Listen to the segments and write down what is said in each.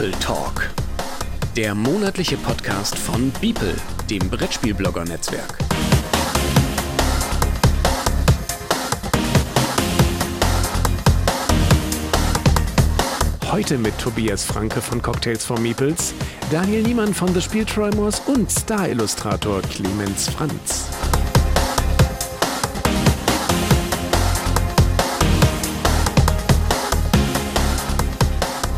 Beeple Talk. Der monatliche Podcast von Beeple, dem Brettspielblogger-Netzwerk. Heute mit Tobias Franke von Cocktails for Meeples, Daniel Niemann von The Spiel Troymors und Star-Illustrator Clemens Franz.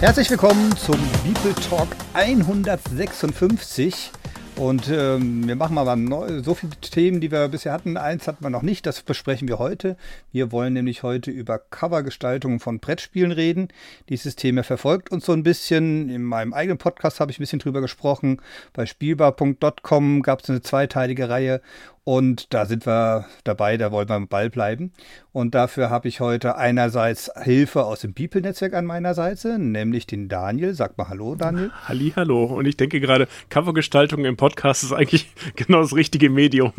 Herzlich willkommen zum Beeple Talk 156. Und ähm, wir machen mal neu, so viele Themen, die wir bisher hatten. Eins hatten wir noch nicht, das besprechen wir heute. Wir wollen nämlich heute über Covergestaltungen von Brettspielen reden. Dieses Thema verfolgt uns so ein bisschen. In meinem eigenen Podcast habe ich ein bisschen drüber gesprochen. Bei spielbar.com gab es eine zweiteilige Reihe und da sind wir dabei, da wollen wir am Ball bleiben. Und dafür habe ich heute einerseits Hilfe aus dem People-Netzwerk an meiner Seite, nämlich den Daniel. Sag mal Hallo, Daniel. Halli, hallo. Und ich denke gerade, Covergestaltung im Podcast ist eigentlich genau das richtige Medium.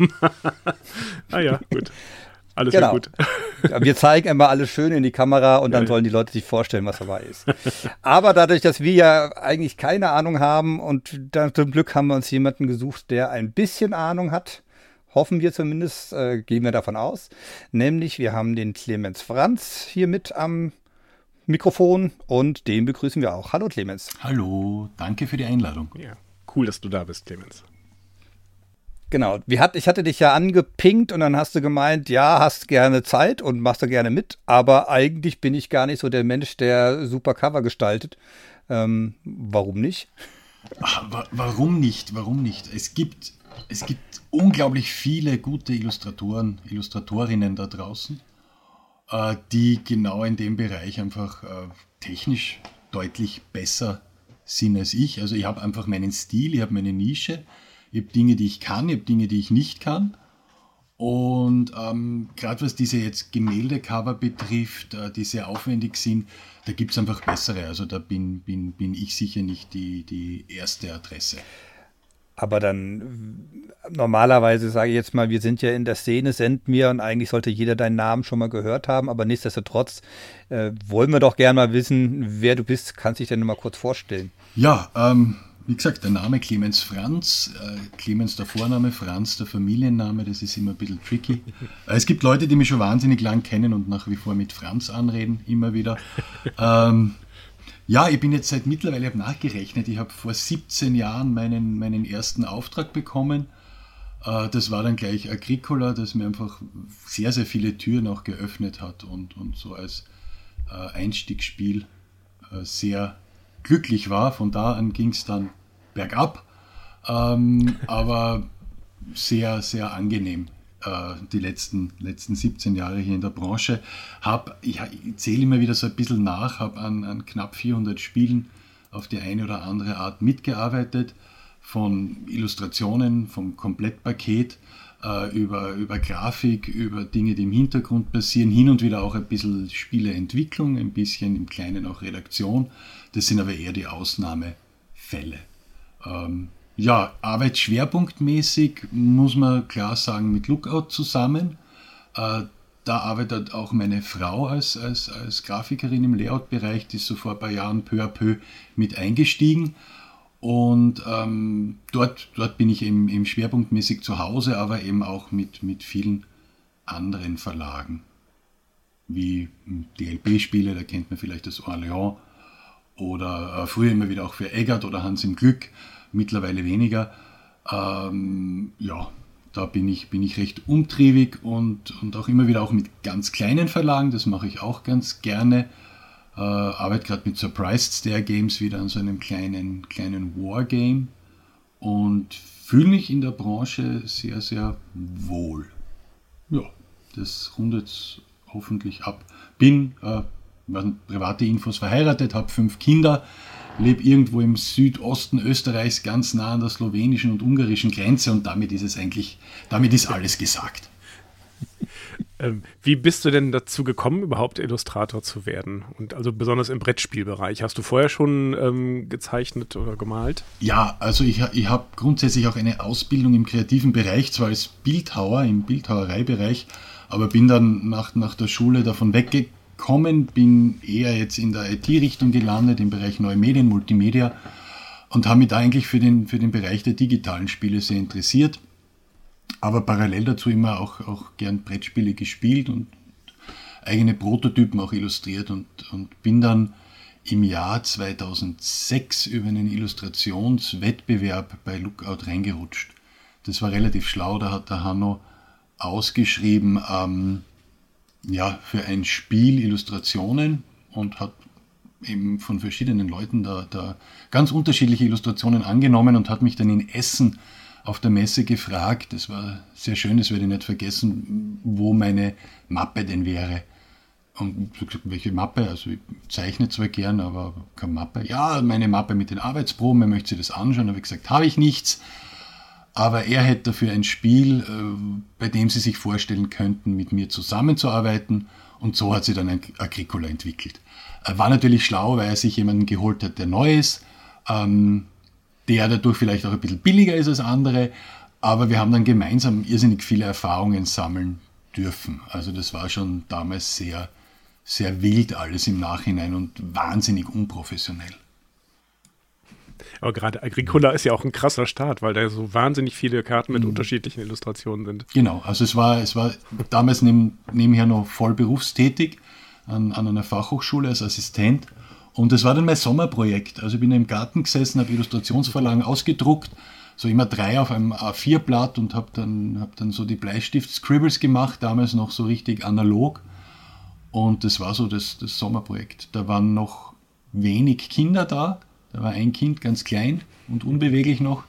ah ja, gut. Alles genau. gut. wir zeigen immer alles schön in die Kamera und dann ja, sollen die Leute sich vorstellen, was dabei ist. Aber dadurch, dass wir ja eigentlich keine Ahnung haben und dann zum Glück haben wir uns jemanden gesucht, der ein bisschen Ahnung hat, Hoffen wir zumindest, äh, gehen wir davon aus. Nämlich, wir haben den Clemens Franz hier mit am Mikrofon und den begrüßen wir auch. Hallo Clemens. Hallo, danke für die Einladung. Ja, cool, dass du da bist, Clemens. Genau, hat, ich hatte dich ja angepinkt und dann hast du gemeint, ja, hast gerne Zeit und machst da gerne mit, aber eigentlich bin ich gar nicht so der Mensch, der super Cover gestaltet. Ähm, warum nicht? Ach, wa warum nicht? Warum nicht? Es gibt es gibt unglaublich viele gute Illustratoren, Illustratorinnen da draußen, äh, die genau in dem Bereich einfach äh, technisch deutlich besser sind als ich. Also ich habe einfach meinen Stil, ich habe meine Nische, ich habe Dinge, die ich kann, ich habe Dinge, die ich nicht kann. Und ähm, gerade was diese jetzt Gemäldecover betrifft, äh, die sehr aufwendig sind, da gibt es einfach bessere. Also da bin, bin, bin ich sicher nicht die, die erste Adresse. Aber dann normalerweise sage ich jetzt mal, wir sind ja in der Szene, senden wir und eigentlich sollte jeder deinen Namen schon mal gehört haben, aber nichtsdestotrotz äh, wollen wir doch gerne mal wissen, wer du bist. Kannst dich denn nur mal kurz vorstellen? Ja, ähm, wie gesagt, der Name Clemens Franz, äh, Clemens der Vorname, Franz der Familienname, das ist immer ein bisschen tricky. Äh, es gibt Leute, die mich schon wahnsinnig lang kennen und nach wie vor mit Franz anreden, immer wieder. Ähm, ja, ich bin jetzt seit mittlerweile, ich habe nachgerechnet, ich habe vor 17 Jahren meinen, meinen ersten Auftrag bekommen. Äh, das war dann gleich Agricola, das mir einfach sehr, sehr viele Türen auch geöffnet hat und, und so als äh, Einstiegsspiel äh, sehr glücklich war. Von da an ging es dann bergab, ähm, aber sehr, sehr angenehm die letzten, letzten 17 Jahre hier in der Branche. Hab, ich, ich zähle immer wieder so ein bisschen nach, habe an, an knapp 400 Spielen auf die eine oder andere Art mitgearbeitet, von Illustrationen, vom Komplettpaket äh, über, über Grafik, über Dinge, die im Hintergrund passieren, hin und wieder auch ein bisschen Spieleentwicklung, ein bisschen im Kleinen auch Redaktion. Das sind aber eher die Ausnahmefälle. Ähm, ja, arbeitsschwerpunktmäßig muss man klar sagen mit Lookout zusammen. Äh, da arbeitet auch meine Frau als, als, als Grafikerin im Layout-Bereich, die ist so vor ein paar Jahren peu à peu mit eingestiegen. Und ähm, dort, dort bin ich eben, eben schwerpunktmäßig zu Hause, aber eben auch mit, mit vielen anderen Verlagen. Wie DLB-Spiele, da kennt man vielleicht das Orléans. Oder äh, früher immer wieder auch für Eggert oder Hans im Glück mittlerweile weniger. Ähm, ja, da bin ich, bin ich recht umtriebig und, und auch immer wieder auch mit ganz kleinen Verlagen, das mache ich auch ganz gerne. Äh, arbeite gerade mit Surprised Stair Games wieder an so einem kleinen, kleinen Wargame und fühle mich in der Branche sehr, sehr wohl. Ja, das rundet hoffentlich ab. Bin, äh, private Infos, verheiratet, habe fünf Kinder lebe irgendwo im Südosten Österreichs, ganz nah an der slowenischen und ungarischen Grenze und damit ist es eigentlich, damit ist alles gesagt. Ähm, wie bist du denn dazu gekommen, überhaupt Illustrator zu werden? Und also besonders im Brettspielbereich. Hast du vorher schon ähm, gezeichnet oder gemalt? Ja, also ich, ich habe grundsätzlich auch eine Ausbildung im kreativen Bereich, zwar als Bildhauer im Bildhauereibereich, aber bin dann nach, nach der Schule davon weggegangen gekommen, bin eher jetzt in der IT-Richtung gelandet, im Bereich Neue Medien, Multimedia und habe mich da eigentlich für den, für den Bereich der digitalen Spiele sehr interessiert. Aber parallel dazu immer auch, auch gern Brettspiele gespielt und eigene Prototypen auch illustriert und, und bin dann im Jahr 2006 über einen Illustrationswettbewerb bei Lookout reingerutscht. Das war relativ schlau, da hat der Hanno ausgeschrieben ähm, ja, für ein Spiel Illustrationen und hat eben von verschiedenen Leuten da, da ganz unterschiedliche Illustrationen angenommen und hat mich dann in Essen auf der Messe gefragt, das war sehr schön, das werde ich nicht vergessen, wo meine Mappe denn wäre. Und ich gesagt, welche Mappe? Also ich zeichne zwar gern, aber keine Mappe. Ja, meine Mappe mit den Arbeitsproben, er möchte sich das anschauen. habe ich gesagt, habe ich nichts. Aber er hätte dafür ein Spiel, äh, bei dem sie sich vorstellen könnten, mit mir zusammenzuarbeiten. Und so hat sie dann ein Agricola entwickelt. War natürlich schlau, weil er sich jemanden geholt hat, der neu ist, ähm, der dadurch vielleicht auch ein bisschen billiger ist als andere. Aber wir haben dann gemeinsam irrsinnig viele Erfahrungen sammeln dürfen. Also das war schon damals sehr, sehr wild alles im Nachhinein und wahnsinnig unprofessionell. Aber gerade Agricola ist ja auch ein krasser Start, weil da so wahnsinnig viele Karten mit mhm. unterschiedlichen Illustrationen sind. Genau, also es war, es war damals neben, nebenher noch voll berufstätig an, an einer Fachhochschule als Assistent. Und es war dann mein Sommerprojekt. Also ich bin im Garten gesessen, habe Illustrationsverlagen ausgedruckt, so immer drei auf einem A4-Blatt und habe dann, hab dann so die Bleistift-Scribbles gemacht, damals noch so richtig analog. Und das war so das, das Sommerprojekt. Da waren noch wenig Kinder da. Da war ein Kind ganz klein und unbeweglich noch.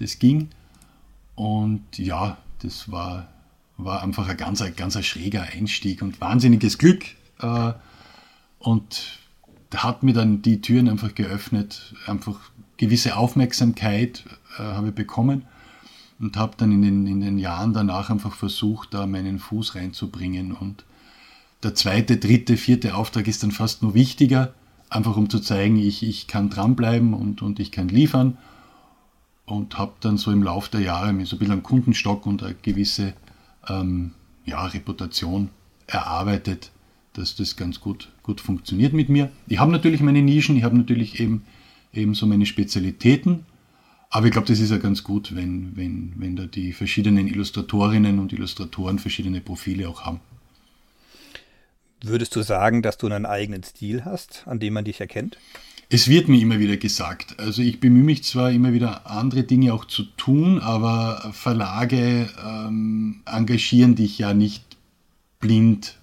Das ging. Und ja, das war, war einfach ein ganz, ganz schräger Einstieg und wahnsinniges Glück. Äh, und hat mir dann die Türen einfach geöffnet. Einfach gewisse Aufmerksamkeit äh, habe ich bekommen und habe dann in den, in den Jahren danach einfach versucht, da meinen Fuß reinzubringen. Und der zweite, dritte, vierte Auftrag ist dann fast nur wichtiger, einfach um zu zeigen, ich, ich kann dranbleiben und, und ich kann liefern. Und habe dann so im Laufe der Jahre mir so ein bisschen einen Kundenstock und eine gewisse ähm, ja, Reputation erarbeitet, dass das ganz gut, gut funktioniert mit mir. Ich habe natürlich meine Nischen, ich habe natürlich eben, eben so meine Spezialitäten, aber ich glaube, das ist ja ganz gut, wenn, wenn, wenn da die verschiedenen Illustratorinnen und Illustratoren verschiedene Profile auch haben. Würdest du sagen, dass du einen eigenen Stil hast, an dem man dich erkennt? Es wird mir immer wieder gesagt. Also ich bemühe mich zwar immer wieder andere Dinge auch zu tun, aber Verlage ähm, engagieren dich ja nicht blind,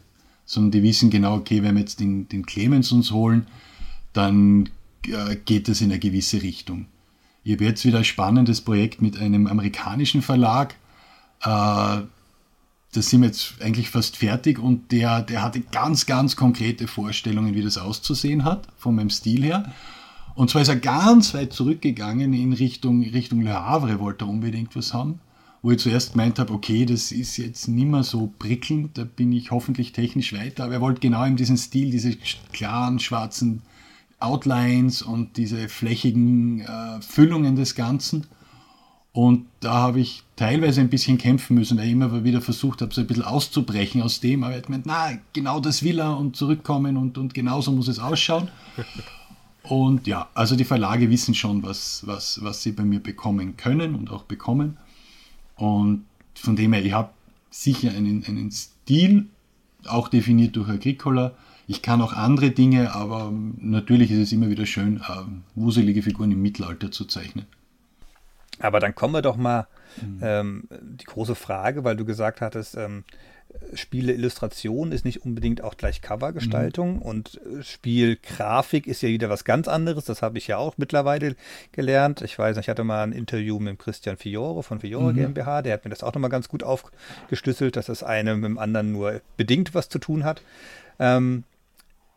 sondern die wissen genau, okay, wenn wir jetzt den, den Clemens uns holen, dann äh, geht es in eine gewisse Richtung. Ich habe jetzt wieder ein spannendes Projekt mit einem amerikanischen Verlag. Äh, da sind wir jetzt eigentlich fast fertig und der, der hatte ganz, ganz konkrete Vorstellungen, wie das auszusehen hat, von meinem Stil her. Und zwar ist er ganz weit zurückgegangen in Richtung, Richtung Le Havre, wollte er unbedingt was haben. Wo ich zuerst gemeint habe, okay, das ist jetzt nicht mehr so prickelnd, da bin ich hoffentlich technisch weiter, aber er wollte genau in diesen Stil, diese klaren schwarzen Outlines und diese flächigen äh, Füllungen des Ganzen. Und da habe ich teilweise ein bisschen kämpfen müssen, weil ich immer wieder versucht habe, so ein bisschen auszubrechen aus dem. Aber er hat gemeint, na, genau das will er und zurückkommen und, und genauso muss es ausschauen. Und ja, also die Verlage wissen schon, was, was, was sie bei mir bekommen können und auch bekommen. Und von dem her, ich habe sicher einen, einen Stil, auch definiert durch Agricola. Ich kann auch andere Dinge, aber natürlich ist es immer wieder schön, äh, wuselige Figuren im Mittelalter zu zeichnen. Aber dann kommen wir doch mal mhm. ähm, die große Frage, weil du gesagt hattest, ähm, Spiele Illustration ist nicht unbedingt auch gleich Covergestaltung mhm. und äh, Spielgrafik ist ja wieder was ganz anderes. Das habe ich ja auch mittlerweile gelernt. Ich weiß nicht, ich hatte mal ein Interview mit Christian Fiore von Fiore mhm. GmbH, der hat mir das auch nochmal ganz gut aufgeschlüsselt, dass das eine mit dem anderen nur bedingt was zu tun hat. Ähm,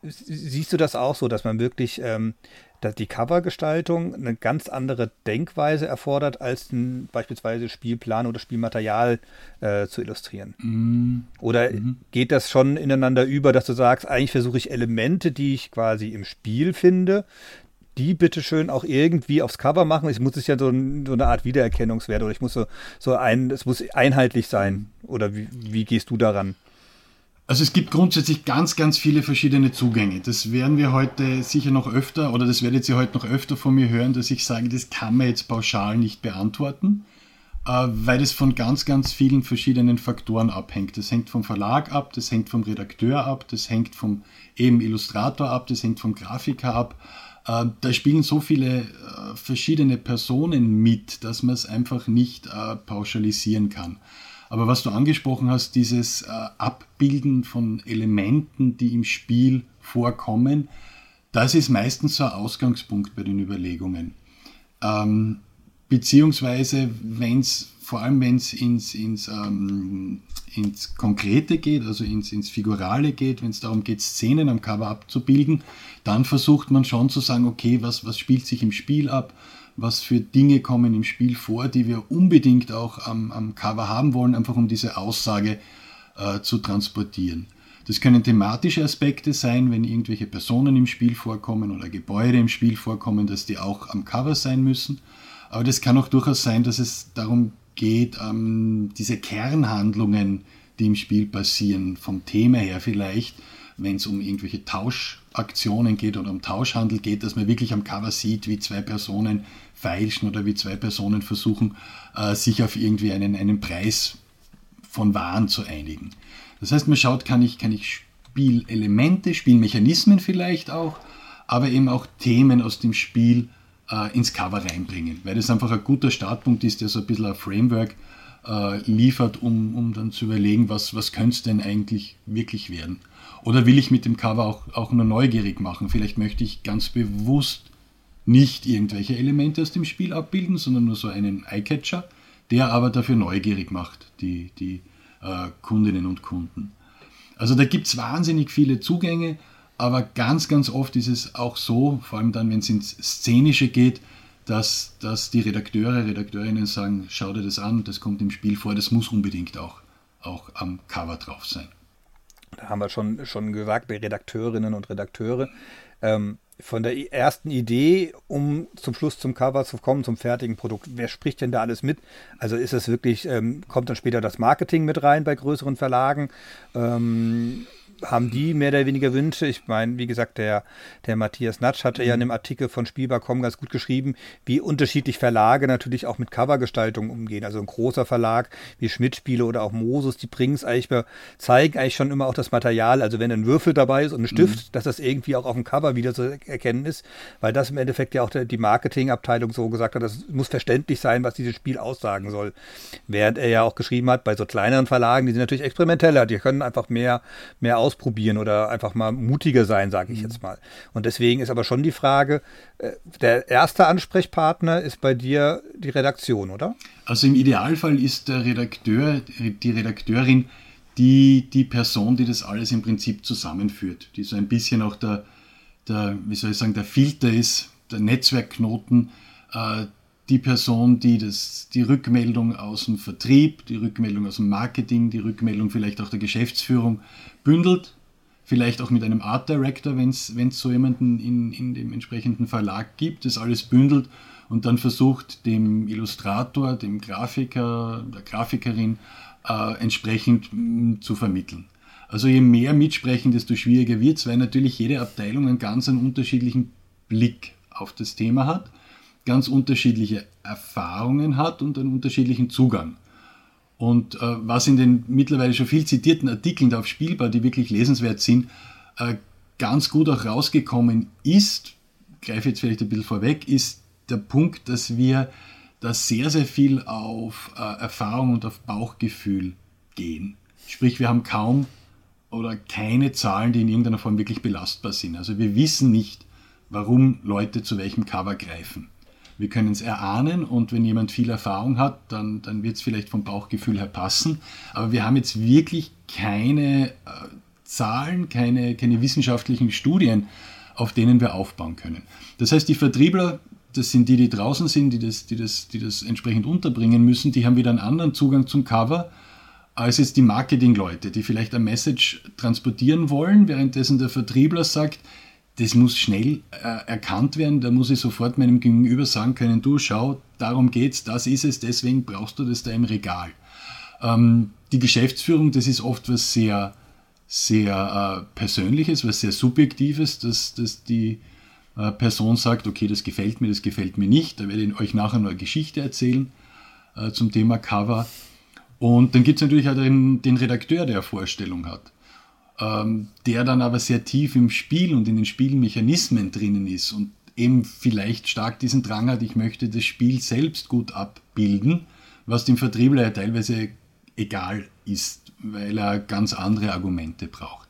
siehst du das auch so, dass man wirklich ähm, dass die Covergestaltung eine ganz andere Denkweise erfordert, als ein, beispielsweise Spielplan oder Spielmaterial äh, zu illustrieren. Mhm. Oder mhm. geht das schon ineinander über, dass du sagst, eigentlich versuche ich Elemente, die ich quasi im Spiel finde, die bitte schön auch irgendwie aufs Cover machen. Es muss es ja so, so, eine Art Wiedererkennungswert oder ich muss so, so ein, es muss einheitlich sein. Oder wie, wie gehst du daran? Also es gibt grundsätzlich ganz, ganz viele verschiedene Zugänge. Das werden wir heute sicher noch öfter, oder das werdet ihr heute noch öfter von mir hören, dass ich sage, das kann man jetzt pauschal nicht beantworten, äh, weil das von ganz, ganz vielen verschiedenen Faktoren abhängt. Das hängt vom Verlag ab, das hängt vom Redakteur ab, das hängt vom eben Illustrator ab, das hängt vom Grafiker ab. Äh, da spielen so viele äh, verschiedene Personen mit, dass man es einfach nicht pauschalisieren kann. Aber was du angesprochen hast, dieses äh, Abbilden von Elementen, die im Spiel vorkommen, das ist meistens so ein Ausgangspunkt bei den Überlegungen. Ähm, beziehungsweise, wenn vor allem wenn es ins, ins, ähm, ins Konkrete geht, also ins, ins Figurale geht, wenn es darum geht, Szenen am Cover abzubilden, dann versucht man schon zu sagen, okay, was, was spielt sich im Spiel ab, was für Dinge kommen im Spiel vor, die wir unbedingt auch am, am Cover haben wollen, einfach um diese Aussage äh, zu transportieren. Das können thematische Aspekte sein, wenn irgendwelche Personen im Spiel vorkommen oder Gebäude im Spiel vorkommen, dass die auch am Cover sein müssen. Aber das kann auch durchaus sein, dass es darum geht, ähm, diese Kernhandlungen, die im Spiel passieren, vom Thema her vielleicht, wenn es um irgendwelche Tauschaktionen geht oder um Tauschhandel geht, dass man wirklich am Cover sieht, wie zwei Personen feilschen oder wie zwei Personen versuchen, äh, sich auf irgendwie einen, einen Preis von Waren zu einigen. Das heißt, man schaut, kann ich, kann ich Spielelemente, Spielmechanismen vielleicht auch, aber eben auch Themen aus dem Spiel äh, ins Cover reinbringen, weil das einfach ein guter Startpunkt ist, der so ein bisschen ein Framework äh, liefert, um, um dann zu überlegen, was, was könnte es denn eigentlich wirklich werden. Oder will ich mit dem Cover auch, auch nur neugierig machen? Vielleicht möchte ich ganz bewusst nicht irgendwelche Elemente aus dem Spiel abbilden, sondern nur so einen Eyecatcher, der aber dafür neugierig macht, die, die äh, Kundinnen und Kunden. Also da gibt es wahnsinnig viele Zugänge, aber ganz, ganz oft ist es auch so, vor allem dann, wenn es ins Szenische geht, dass, dass die Redakteure, Redakteurinnen sagen, schau dir das an, das kommt im Spiel vor, das muss unbedingt auch, auch am Cover drauf sein. Da haben wir schon, schon gesagt, die Redakteurinnen und Redakteure. Ähm, von der ersten Idee, um zum Schluss zum Cover zu kommen, zum fertigen Produkt, wer spricht denn da alles mit? Also ist es wirklich, ähm, kommt dann später das Marketing mit rein bei größeren Verlagen? Ähm, haben die mehr oder weniger Wünsche. Ich meine, wie gesagt, der, der Matthias Natsch hatte ja in einem Artikel von Spielbar.com ganz gut geschrieben, wie unterschiedlich Verlage natürlich auch mit Covergestaltung umgehen. Also ein großer Verlag wie Schmidt-Spiele oder auch Mosus, die bringen es eigentlich, zeigen eigentlich schon immer auch das Material. Also wenn ein Würfel dabei ist und ein Stift, mhm. dass das irgendwie auch auf dem Cover wieder zu erkennen ist, weil das im Endeffekt ja auch die Marketingabteilung so gesagt hat, das muss verständlich sein, was dieses Spiel aussagen soll. Während er ja auch geschrieben hat, bei so kleineren Verlagen, die sind natürlich experimenteller, die können einfach mehr, mehr ausprobieren oder einfach mal mutiger sein, sage ich mhm. jetzt mal. Und deswegen ist aber schon die Frage, äh, der erste Ansprechpartner ist bei dir die Redaktion, oder? Also im Idealfall ist der Redakteur, die Redakteurin die, die Person, die das alles im Prinzip zusammenführt, die so ein bisschen auch der, der wie soll ich sagen, der Filter ist, der Netzwerkknoten, äh, die Person, die das, die Rückmeldung aus dem Vertrieb, die Rückmeldung aus dem Marketing, die Rückmeldung vielleicht auch der Geschäftsführung bündelt, vielleicht auch mit einem Art Director, wenn es so jemanden in, in dem entsprechenden Verlag gibt, das alles bündelt und dann versucht, dem Illustrator, dem Grafiker, der Grafikerin äh, entsprechend mh, mm, zu vermitteln. Also je mehr mitsprechen, desto schwieriger wird es, weil natürlich jede Abteilung einen ganz einen unterschiedlichen Blick auf das Thema hat ganz unterschiedliche Erfahrungen hat und einen unterschiedlichen Zugang. Und äh, was in den mittlerweile schon viel zitierten Artikeln da auf Spielbar, die wirklich lesenswert sind, äh, ganz gut auch rausgekommen ist, greife jetzt vielleicht ein bisschen vorweg, ist der Punkt, dass wir da sehr, sehr viel auf äh, Erfahrung und auf Bauchgefühl gehen. Sprich, wir haben kaum oder keine Zahlen, die in irgendeiner Form wirklich belastbar sind. Also wir wissen nicht, warum Leute zu welchem Cover greifen. Wir können es erahnen und wenn jemand viel Erfahrung hat, dann, dann wird es vielleicht vom Bauchgefühl her passen. Aber wir haben jetzt wirklich keine äh, Zahlen, keine, keine wissenschaftlichen Studien, auf denen wir aufbauen können. Das heißt, die Vertriebler, das sind die, die draußen sind, die das, die das, die das entsprechend unterbringen müssen, die haben wieder einen anderen Zugang zum Cover als jetzt die Marketingleute, die vielleicht ein Message transportieren wollen, währenddessen der Vertriebler sagt, das muss schnell äh, erkannt werden. Da muss ich sofort meinem Gegenüber sagen können, du schau, darum geht's, das ist es, deswegen brauchst du das da im Regal. Ähm, die Geschäftsführung, das ist oft was sehr sehr äh, Persönliches, was sehr Subjektives, dass, dass die äh, Person sagt, okay, das gefällt mir, das gefällt mir nicht. Da werde ich euch nachher noch eine Geschichte erzählen äh, zum Thema Cover. Und dann gibt es natürlich auch den, den, Redakteur, der eine Vorstellung hat, ähm, der dann aber sehr tief im Spiel und in den Spielmechanismen drinnen ist und eben vielleicht stark diesen Drang hat, ich möchte das Spiel selbst gut abbilden, was dem Vertriebler ja teilweise egal ist, weil er ganz andere Argumente braucht.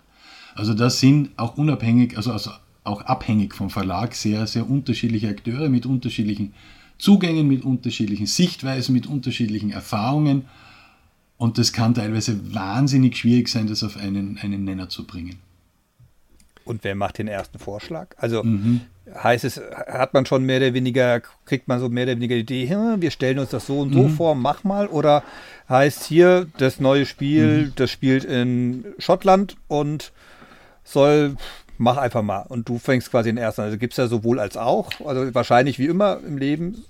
Also das sind auch unabhängig, also, also auch abhängig vom Verlag sehr, sehr unterschiedliche Akteure mit unterschiedlichen Zugängen, mit unterschiedlichen Sichtweisen, mit unterschiedlichen Erfahrungen. Und das kann teilweise wahnsinnig schwierig sein, das auf einen, einen Nenner zu bringen. Und wer macht den ersten Vorschlag? Also mhm. heißt es, hat man schon mehr oder weniger, kriegt man so mehr oder weniger die Idee, wir stellen uns das so und so mhm. vor, mach mal? Oder heißt hier, das neue Spiel, mhm. das spielt in Schottland und soll, mach einfach mal. Und du fängst quasi den ersten. Also gibt es ja sowohl als auch, also wahrscheinlich wie immer im Leben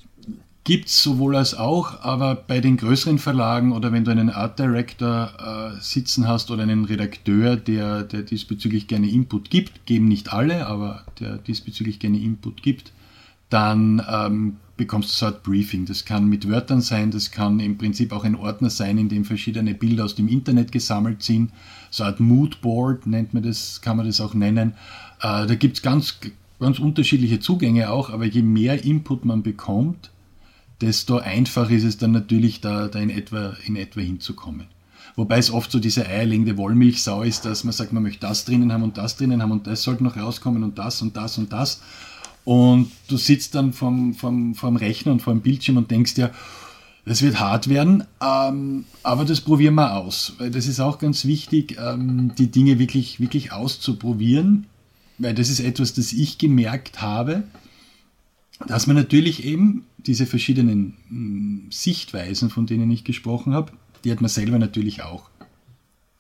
Gibt es sowohl als auch, aber bei den größeren Verlagen oder wenn du einen Art Director äh, sitzen hast oder einen Redakteur, der, der diesbezüglich gerne Input gibt, geben nicht alle, aber der diesbezüglich gerne Input gibt, dann ähm, bekommst du so ein Briefing. Das kann mit Wörtern sein, das kann im Prinzip auch ein Ordner sein, in dem verschiedene Bilder aus dem Internet gesammelt sind. So eine Art Moodboard nennt man das, kann man das auch nennen. Äh, da gibt es ganz, ganz unterschiedliche Zugänge auch, aber je mehr Input man bekommt, desto einfacher ist es dann natürlich, da, da in, etwa, in etwa hinzukommen. Wobei es oft so diese eierlegende Wollmilchsau ist, dass man sagt, man möchte das drinnen haben und das drinnen haben und das sollte noch rauskommen und das und das und das. Und du sitzt dann vom, vom, vom Rechner und vom Bildschirm und denkst dir, das wird hart werden, ähm, aber das probieren wir aus. Weil das ist auch ganz wichtig, ähm, die Dinge wirklich, wirklich auszuprobieren. Weil das ist etwas, das ich gemerkt habe, dass man natürlich eben diese verschiedenen hm, Sichtweisen, von denen ich gesprochen habe, die hat man selber natürlich auch.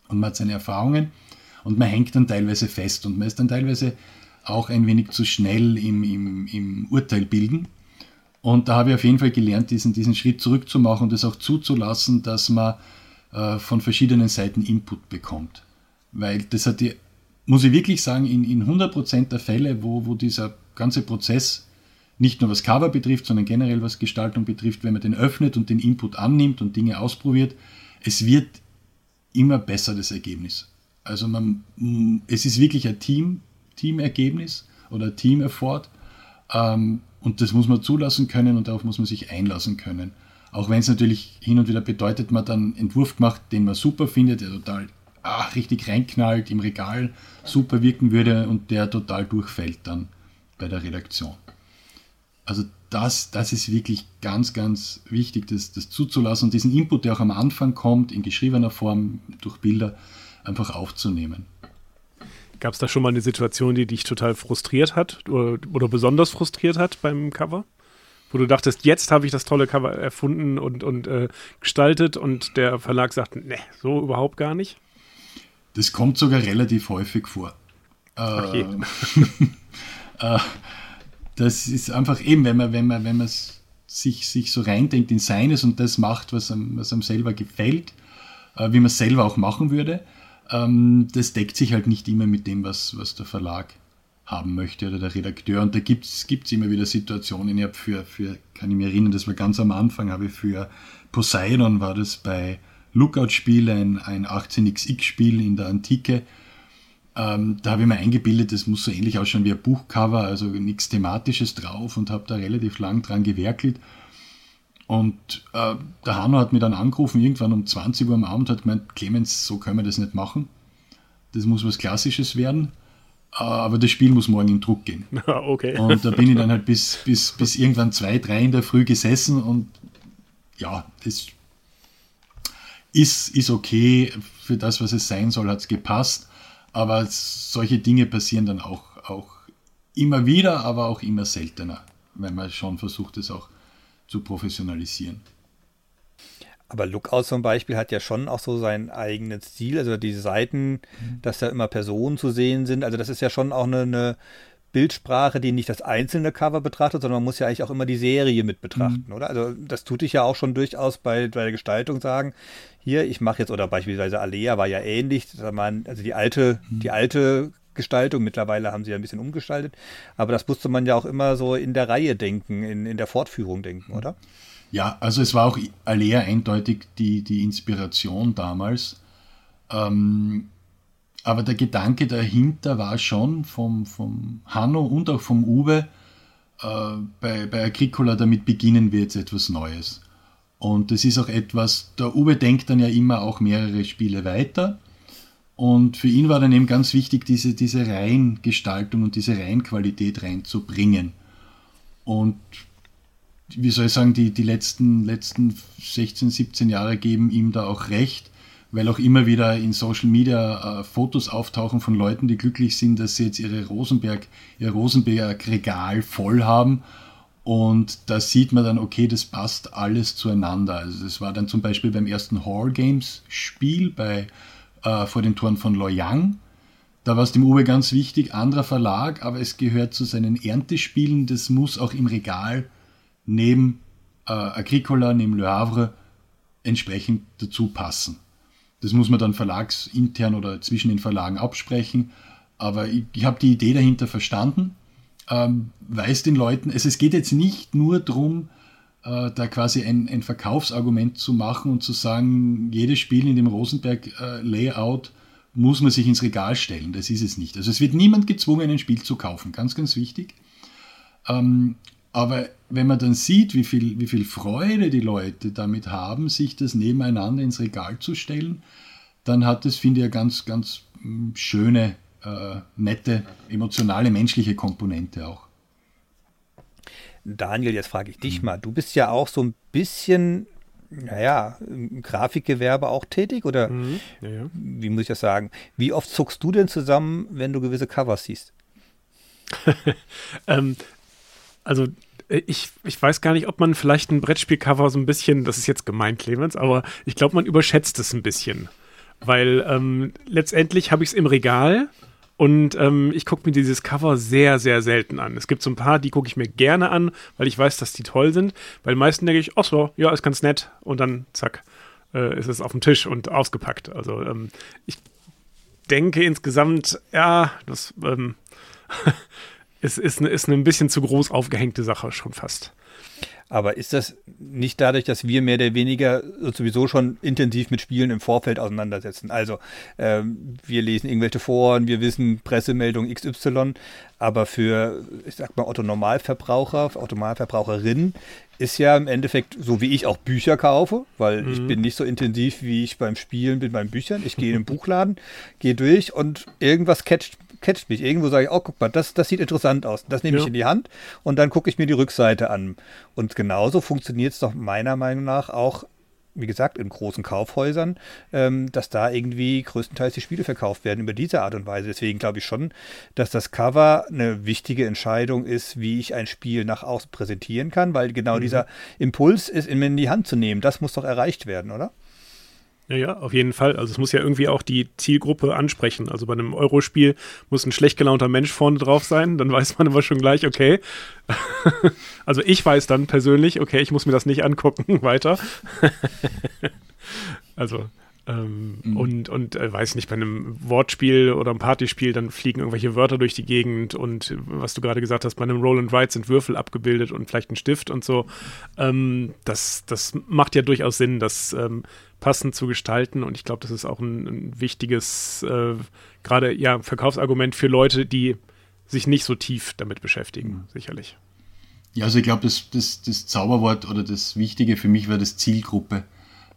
Und man hat seine Erfahrungen und man hängt dann teilweise fest und man ist dann teilweise auch ein wenig zu schnell im, im, im Urteil bilden. Und da habe ich auf jeden Fall gelernt, diesen, diesen Schritt zurückzumachen und es auch zuzulassen, dass man äh, von verschiedenen Seiten Input bekommt. Weil das hat die, muss ich wirklich sagen, in, in 100% der Fälle, wo, wo dieser ganze Prozess nicht nur was Cover betrifft, sondern generell was Gestaltung betrifft, wenn man den öffnet und den Input annimmt und Dinge ausprobiert, es wird immer besser das Ergebnis. Also man, es ist wirklich ein Team, Teamergebnis oder Team-Effort ähm, und das muss man zulassen können und darauf muss man sich einlassen können. Auch wenn es natürlich hin und wieder bedeutet, man dann einen Entwurf gemacht, den man super findet, der total ach, richtig reinknallt, im Regal super wirken würde und der total durchfällt dann bei der Redaktion. Also das, das ist wirklich ganz, ganz wichtig, das, das zuzulassen und diesen Input, der auch am Anfang kommt, in geschriebener Form durch Bilder, einfach aufzunehmen. Gab es da schon mal eine Situation, die dich total frustriert hat oder, oder besonders frustriert hat beim Cover? Wo du dachtest, jetzt habe ich das tolle Cover erfunden und, und äh, gestaltet und der Verlag sagt, ne, so überhaupt gar nicht? Das kommt sogar relativ häufig vor. Okay. Äh, äh, das ist einfach eben, wenn man, wenn man, wenn man sich, sich so reindenkt in seines und das macht, was einem, was einem selber gefällt, äh, wie man es selber auch machen würde, ähm, das deckt sich halt nicht immer mit dem, was, was der Verlag haben möchte oder der Redakteur. Und da gibt es immer wieder Situationen. Ich habe für, für, kann ich mich erinnern, das war ganz am Anfang, habe ich für Poseidon war das bei Lookout-Spiel, ein, ein 18xx-Spiel in der Antike, ähm, da habe ich mir eingebildet, das muss so ähnlich ausschauen wie ein Buchcover, also nichts Thematisches drauf und habe da relativ lang dran gewerkelt. Und äh, der Hanno hat mich dann angerufen, irgendwann um 20 Uhr am Abend, hat gemeint, Clemens, so können wir das nicht machen. Das muss was Klassisches werden. Äh, aber das Spiel muss morgen in Druck gehen. okay. Und da bin ich dann halt bis, bis, bis irgendwann zwei, drei in der Früh gesessen und ja, das ist, ist okay. Für das, was es sein soll, hat es gepasst. Aber solche Dinge passieren dann auch, auch immer wieder, aber auch immer seltener, wenn man schon versucht, es auch zu professionalisieren. Aber Lookout zum Beispiel hat ja schon auch so seinen eigenen Stil, also die Seiten, mhm. dass da immer Personen zu sehen sind. Also das ist ja schon auch eine, eine Bildsprache, die nicht das einzelne Cover betrachtet, sondern man muss ja eigentlich auch immer die Serie mit betrachten, mhm. oder? Also das tut dich ja auch schon durchaus bei, bei der Gestaltung sagen, hier, ich mache jetzt, oder beispielsweise Alea war ja ähnlich, also die alte, mhm. die alte Gestaltung, mittlerweile haben sie ja ein bisschen umgestaltet, aber das musste man ja auch immer so in der Reihe denken, in, in der Fortführung denken, oder? Ja, also es war auch Alea eindeutig die, die Inspiration damals. Ähm, aber der Gedanke dahinter war schon vom, vom Hanno und auch vom Uwe, äh, bei, bei Agricola damit beginnen wir jetzt etwas Neues. Und das ist auch etwas, der Uwe denkt dann ja immer auch mehrere Spiele weiter. Und für ihn war dann eben ganz wichtig, diese, diese Reihengestaltung und diese Reihenqualität reinzubringen. Und wie soll ich sagen, die, die letzten, letzten 16, 17 Jahre geben ihm da auch recht weil auch immer wieder in Social Media äh, Fotos auftauchen von Leuten, die glücklich sind, dass sie jetzt ihre Rosenberg, ihr Rosenberg-Regal voll haben. Und da sieht man dann, okay, das passt alles zueinander. Also das war dann zum Beispiel beim ersten Hall Games Spiel äh, vor den Toren von Loyang. Da war es dem Uwe ganz wichtig, anderer Verlag, aber es gehört zu seinen Erntespielen. Das muss auch im Regal neben äh, Agricola, neben Le Havre entsprechend dazu passen. Das muss man dann verlagsintern oder zwischen den Verlagen absprechen. Aber ich, ich habe die Idee dahinter verstanden. Ähm, weiß den Leuten, es, es geht jetzt nicht nur darum, äh, da quasi ein, ein, Verkaufsargument zu machen und zu sagen, jedes Spiel in dem Rosenberg-Layout äh, muss man sich ins Regal stellen. Das ist es nicht. Also es wird niemand gezwungen, ein Spiel zu kaufen. Ganz, ganz wichtig. Ähm, aber wenn man dann sieht, wie viel, wie viel Freude die Leute damit haben, sich das nebeneinander ins Regal zu stellen, dann hat es, finde ich, eine ganz, ganz hm, schöne, äh, nette, emotionale, menschliche Komponente auch. Daniel, jetzt frage ich dich mhm. mal. Du bist ja auch so ein bisschen, naja, im Grafikgewerbe auch tätig oder mhm. ja, ja. wie muss ich das sagen? Wie oft zuckst du denn zusammen, wenn du gewisse Covers siehst? ähm, also ich, ich weiß gar nicht, ob man vielleicht ein Brettspielcover so ein bisschen, das ist jetzt gemein, Clemens, aber ich glaube, man überschätzt es ein bisschen. Weil ähm, letztendlich habe ich es im Regal und ähm, ich gucke mir dieses Cover sehr, sehr selten an. Es gibt so ein paar, die gucke ich mir gerne an, weil ich weiß, dass die toll sind. Bei den meisten denke ich, ach so, ja, ist ganz nett. Und dann, zack, äh, ist es auf dem Tisch und ausgepackt. Also ähm, ich denke insgesamt, ja, das ähm, ist, ist, ist eine ein bisschen zu groß aufgehängte Sache schon fast. Aber ist das nicht dadurch, dass wir mehr oder weniger sowieso schon intensiv mit Spielen im Vorfeld auseinandersetzen? Also ähm, wir lesen irgendwelche Foren, wir wissen Pressemeldung XY, aber für, ich sag mal, Otto Normalverbraucher, Otto Normalverbraucherinnen ist ja im Endeffekt so, wie ich auch Bücher kaufe, weil mhm. ich bin nicht so intensiv, wie ich beim Spielen bin beim Büchern. Ich gehe in den Buchladen, gehe durch und irgendwas catcht catcht mich. Irgendwo sage ich, oh, guck mal, das, das sieht interessant aus. Das nehme ja. ich in die Hand und dann gucke ich mir die Rückseite an. Und genauso funktioniert es doch meiner Meinung nach auch wie gesagt, in großen Kaufhäusern, ähm, dass da irgendwie größtenteils die Spiele verkauft werden über diese Art und Weise. Deswegen glaube ich schon, dass das Cover eine wichtige Entscheidung ist, wie ich ein Spiel nach außen präsentieren kann, weil genau mhm. dieser Impuls ist, in die Hand zu nehmen. Das muss doch erreicht werden, oder? Ja, ja, auf jeden Fall. Also es muss ja irgendwie auch die Zielgruppe ansprechen. Also bei einem Eurospiel muss ein schlecht gelaunter Mensch vorne drauf sein. Dann weiß man immer schon gleich, okay. also ich weiß dann persönlich, okay, ich muss mir das nicht angucken weiter. also ähm, mhm. Und, und äh, weiß nicht, bei einem Wortspiel oder einem Partyspiel, dann fliegen irgendwelche Wörter durch die Gegend und was du gerade gesagt hast, bei einem Roll and Write sind Würfel abgebildet und vielleicht ein Stift und so. Ähm, das, das macht ja durchaus Sinn, das ähm, passend zu gestalten und ich glaube, das ist auch ein, ein wichtiges, äh, gerade ja, Verkaufsargument für Leute, die sich nicht so tief damit beschäftigen, mhm. sicherlich. Ja, also ich glaube, das, das, das Zauberwort oder das Wichtige für mich war das Zielgruppe.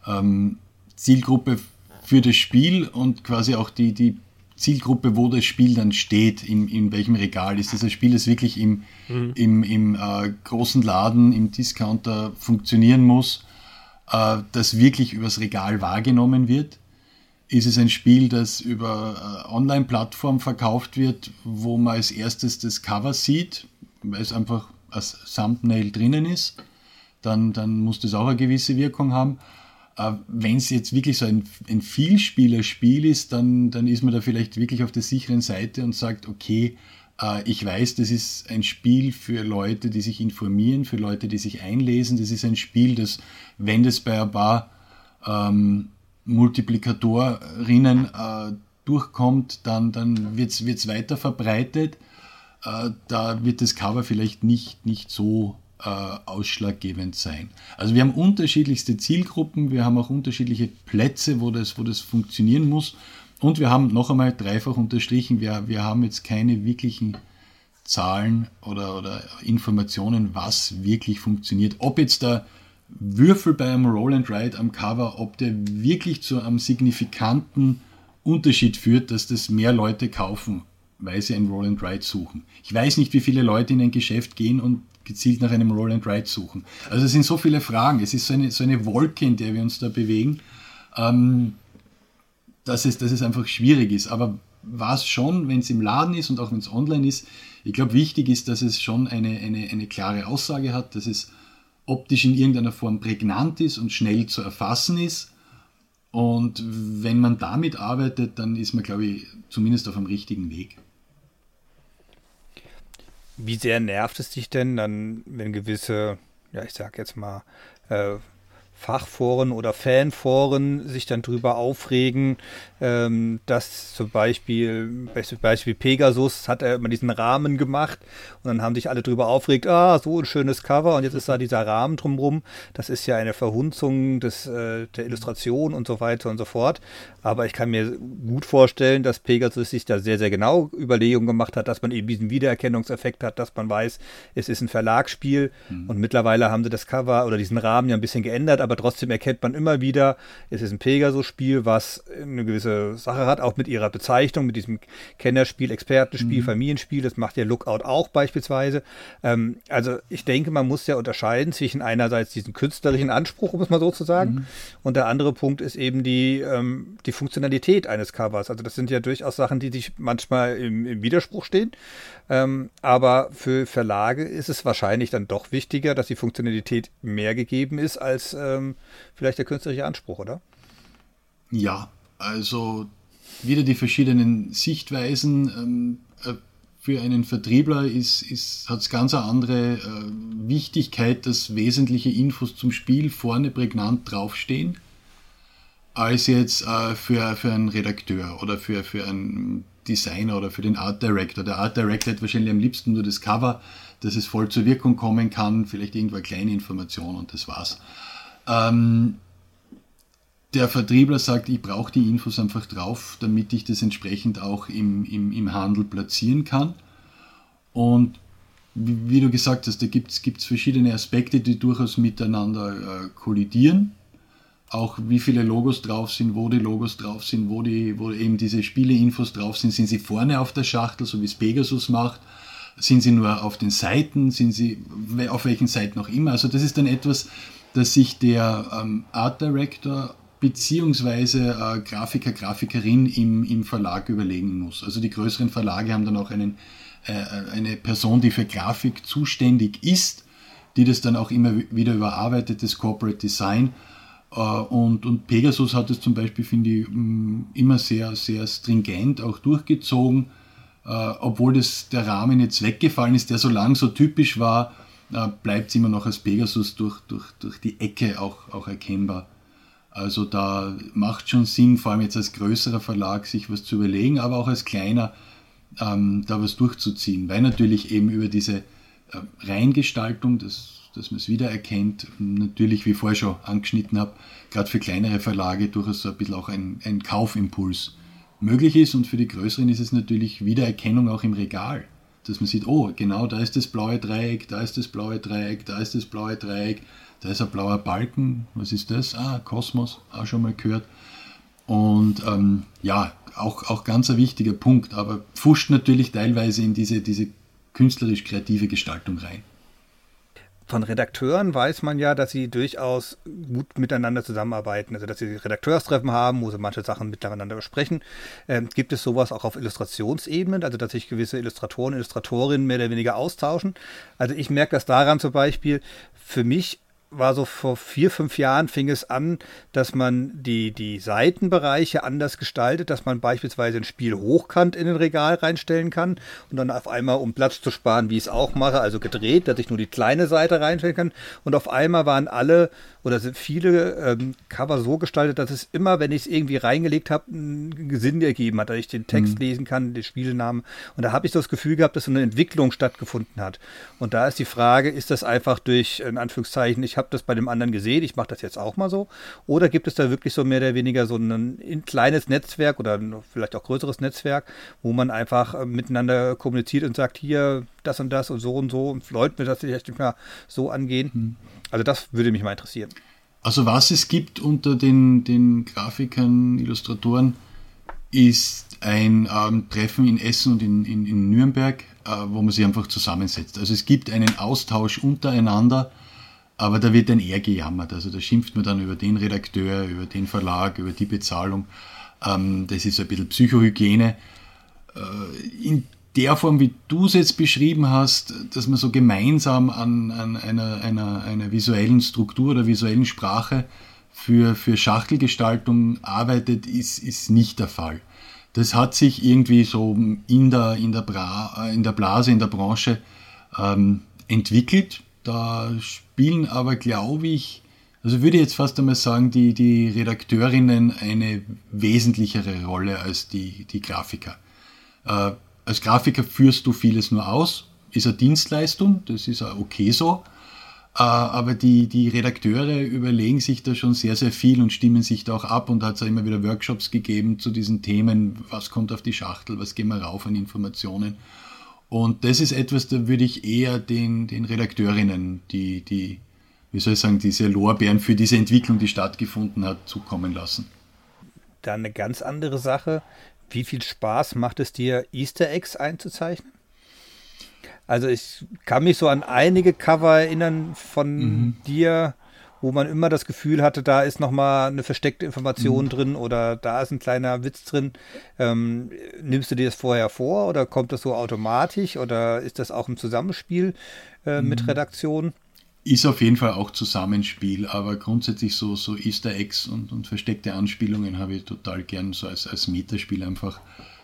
Ähm, Zielgruppe für das Spiel und quasi auch die, die Zielgruppe, wo das Spiel dann steht, in, in welchem Regal. Ist das ein Spiel, das wirklich im, mhm. im, im äh, großen Laden, im Discounter funktionieren muss, das wirklich übers Regal wahrgenommen wird? Ist es ein Spiel, das über äh, Online-Plattform verkauft wird, wo man als erstes das Cover sieht, weil es einfach als Thumbnail drinnen ist? Dann, dann muss das auch eine gewisse Wirkung haben. Äh, Wenn es jetzt wirklich so ein, ein Vielspielerspiel ist, dann, dann ist man da vielleicht wirklich auf der sicheren Seite und sagt, okay, Äh, ich weiß, das ist ein Spiel für Leute, die sich informieren, für Leute, die sich einlesen. Das ist ein Spiel, das, wenn das bei ein paar ähm, Multiplikatorinnen äh, durchkommt, dann, dann wird es weiter verbreitet. Äh, da wird das Cover vielleicht nicht, nicht so äh, ausschlaggebend sein. Also wir haben unterschiedlichste Zielgruppen, wir haben auch unterschiedliche Plätze, wo das, wo das funktionieren muss. Und wir haben noch einmal dreifach unterstrichen, wir, wir haben jetzt keine wirklichen Zahlen oder, oder Informationen, was wirklich funktioniert. Ob jetzt der Würfel beim Roll and Ride am Cover, ob der wirklich zu einem signifikanten Unterschied führt, dass das mehr Leute kaufen, weil sie ein Roll and Ride suchen. Ich weiß nicht, wie viele Leute in ein Geschäft gehen und gezielt nach einem Roll and Ride suchen. Also es sind so viele Fragen. Es ist so eine, so eine Wolke, in der wir uns da bewegen. Ähm, dass es, dass es einfach schwierig ist. Aber was schon, wenn es im Laden ist und auch wenn es online ist, ich glaube, wichtig ist, dass es schon eine, eine, eine klare Aussage hat, dass es optisch in irgendeiner Form prägnant ist und schnell zu erfassen ist. Und wenn man damit arbeitet, dann ist man, glaube ich, zumindest auf dem richtigen Weg. Wie sehr nervt es dich denn dann, wenn gewisse, ja, ich sag jetzt mal, äh, Fachforen oder Fanforen sich dann drüber aufregen, ähm, dass zum Beispiel, Beispiel Pegasus hat er immer diesen Rahmen gemacht und dann haben sich alle drüber aufgeregt, ah, so ein schönes Cover und jetzt ist da dieser Rahmen drumrum. Das ist ja eine Verhunzung des, äh, der Illustration und so weiter und so fort. Aber ich kann mir gut vorstellen, dass Pegasus sich da sehr, sehr genau Überlegungen gemacht hat, dass man eben diesen Wiedererkennungseffekt hat, dass man weiß, es ist ein Verlagsspiel mhm. und mittlerweile haben sie das Cover oder diesen Rahmen ja ein bisschen geändert, aber trotzdem erkennt man immer wieder, es ist ein Pegasus-Spiel, was eine gewisse Sache hat, auch mit ihrer Bezeichnung, mit diesem Kennerspiel, Expertenspiel, mhm. Familienspiel, das macht ja Lookout auch beispielsweise. Ähm, also ich denke, man muss ja unterscheiden zwischen einerseits diesen künstlerischen Anspruch, um es mal so zu sagen, mhm. und der andere Punkt ist eben die, ähm, die Funktionalität eines Covers. Also das sind ja durchaus Sachen, die sich manchmal im, im Widerspruch stehen. Ähm, aber für Verlage ist es wahrscheinlich dann doch wichtiger, dass die Funktionalität mehr gegeben ist als ähm, vielleicht der künstlerische Anspruch, oder? Ja, also wieder die verschiedenen Sichtweisen. Ähm, äh, für einen Vertriebler ist, ist, hat es ganz eine andere äh, Wichtigkeit, dass wesentliche Infos zum Spiel vorne prägnant draufstehen als jetzt äh, für, für einen Redakteur oder für, für einen Designer oder für den Art Director. Der Art Director hat wahrscheinlich am liebsten nur das Cover, dass es voll zur Wirkung kommen kann, vielleicht irgendwo eine kleine Information und das war's. Ähm, der Vertriebler sagt, ich brauche die Infos einfach drauf, damit ich das entsprechend auch im, im, im Handel platzieren kann. Und wie, wie du gesagt hast, da gibt es verschiedene Aspekte, die durchaus miteinander äh, kollidieren auch wie viele Logos drauf sind, wo die Logos drauf sind, wo, die, wo eben diese Spieleinfos drauf sind. Sind sie vorne auf der Schachtel, so wie es Pegasus macht? Sind sie nur auf den Seiten? Sind sie auf welchen Seiten auch immer? Also das ist dann etwas, das sich der ähm, Art Director beziehungsweise äh, Grafiker, Grafikerin im, im Verlag überlegen muss. Also die größeren Verlage haben dann auch einen, äh, eine Person, die für Grafik zuständig ist, die das dann auch immer wieder überarbeitet, das Corporate Design äh, und, und Pegasus hat es zum Beispiel, finde ich, mm, immer sehr, sehr stringent auch durchgezogen, äh, obwohl das, der Rahmen jetzt weggefallen ist, der so lang so typisch war, äh, bleibt es immer noch als Pegasus durch, durch, durch die Ecke auch, auch erkennbar. Also da macht schon Sinn, vor allem jetzt als größerer Verlag, sich was zu überlegen, aber auch als kleiner ähm, da was durchzuziehen, weil natürlich eben über diese äh, Reingestaltung, das dass man es wiedererkennt. Natürlich, wie ich vorher schon angeschnitten habe, gerade für kleinere Verlage durchaus so ein bisschen auch ein, ein Kaufimpuls möglich ist und für die größeren ist es natürlich Wiedererkennung auch im Regal. Dass man sieht, oh, genau da ist das blaue Dreieck, da ist das blaue Dreieck, da ist das blaue Dreieck, da ist ein blauer Balken, was ist das? Ah, Kosmos, auch schon mal gehört. Und ähm, ja, auch, auch ganz ein wichtiger Punkt, aber pfuscht natürlich teilweise in diese, diese künstlerisch-kreative Gestaltung rein von Redakteuren weiß man ja, dass sie durchaus gut miteinander zusammenarbeiten. Also, dass sie Redakteurstreffen haben, wo sie manche Sachen miteinander besprechen. Ähm, gibt es sowas auch auf Illustrationsebene, also dass sich gewisse Illustratoren, Illustratorinnen mehr oder weniger austauschen? Also, ich merke das daran zum Beispiel, für mich war so vor vier, fünf Jahren fing es an, dass man die, die Seitenbereiche anders gestaltet, dass man beispielsweise ein Spiel hochkant in ein Regal reinstellen kann und dann auf einmal, um Platz zu sparen, wie ich es auch mache, also gedreht, dass ich nur die kleine Seite reinstellen kann. Und auf einmal waren alle oder sind viele ähm, Cover so gestaltet, dass es immer, wenn ich es irgendwie reingelegt habe, einen Sinn ergeben hat, dass ich den Text mhm. lesen kann, den Spielnamen. Und da habe ich so das Gefühl gehabt, dass so eine Entwicklung stattgefunden hat. Und da ist die Frage, ist das einfach durch, in Anführungszeichen, ich habe das bei dem anderen gesehen, ich mache das jetzt auch mal so? Oder gibt es da wirklich so mehr oder weniger so ein, ein kleines Netzwerk oder vielleicht auch größeres Netzwerk, wo man einfach äh, miteinander kommuniziert und sagt, hier, das und das und so und so und Leute mir das vielleicht nicht mehr so angehen? Mhm. Also das würde mich mal interessieren. Also was es gibt unter den, den Grafikern, Illustratoren, ist ein ähm, Treffen in Essen und in, in, in Nürnberg, äh, wo man sich einfach zusammensetzt. Also es gibt einen Austausch untereinander, aber da wird dann eher gejammert. Also da schimpft man dann über den Redakteur, über den Verlag, über die Bezahlung. Ähm, das ist ein bisschen Psychohygiene. Äh, in der Form, wie du es jetzt beschrieben hast, dass man so gemeinsam an, an einer, einer, einer visuellen Struktur oder visuellen Sprache für, für Schachtelgestaltung arbeitet, ist, ist nicht der Fall. Das hat sich irgendwie so in der, in der, Bra, in der Blase, in der Branche ähm, entwickelt. Da spielen aber, glaube ich, also würde ich jetzt fast einmal sagen, die, die Redakteurinnen eine wesentlichere Rolle als die, die Grafiker. Äh, als Grafiker führst du vieles nur aus, ist eine Dienstleistung, das ist auch okay so. Äh, aber die, die Redakteure überlegen sich da schon sehr, sehr viel und stimmen sich da auch ab und hat es immer wieder Workshops gegeben zu diesen Themen, was kommt auf die Schachtel, was gehen wir rauf an Informationen. Und das ist etwas, da würde ich eher den, den Redakteurinnen, die, die, wie soll ich sagen, diese Lorbeeren für diese Entwicklung, die stattgefunden hat, zukommen lassen. Dann eine ganz andere Sache. Wie viel Spaß macht es dir, Easter Eggs einzuzeichnen? Also ich kann mich so an einige Cover erinnern von mhm. dir, wo man immer das Gefühl hatte, da ist nochmal eine versteckte Information mhm. drin oder da ist ein kleiner Witz drin. Ähm, nimmst du dir das vorher vor oder kommt das so automatisch oder ist das auch im Zusammenspiel äh, mhm. mit Redaktion? Ist auf jeden Fall auch Zusammenspiel, aber grundsätzlich so, so Easter Eggs und, und versteckte Anspielungen habe ich total gern so als, als Metaspiel einfach,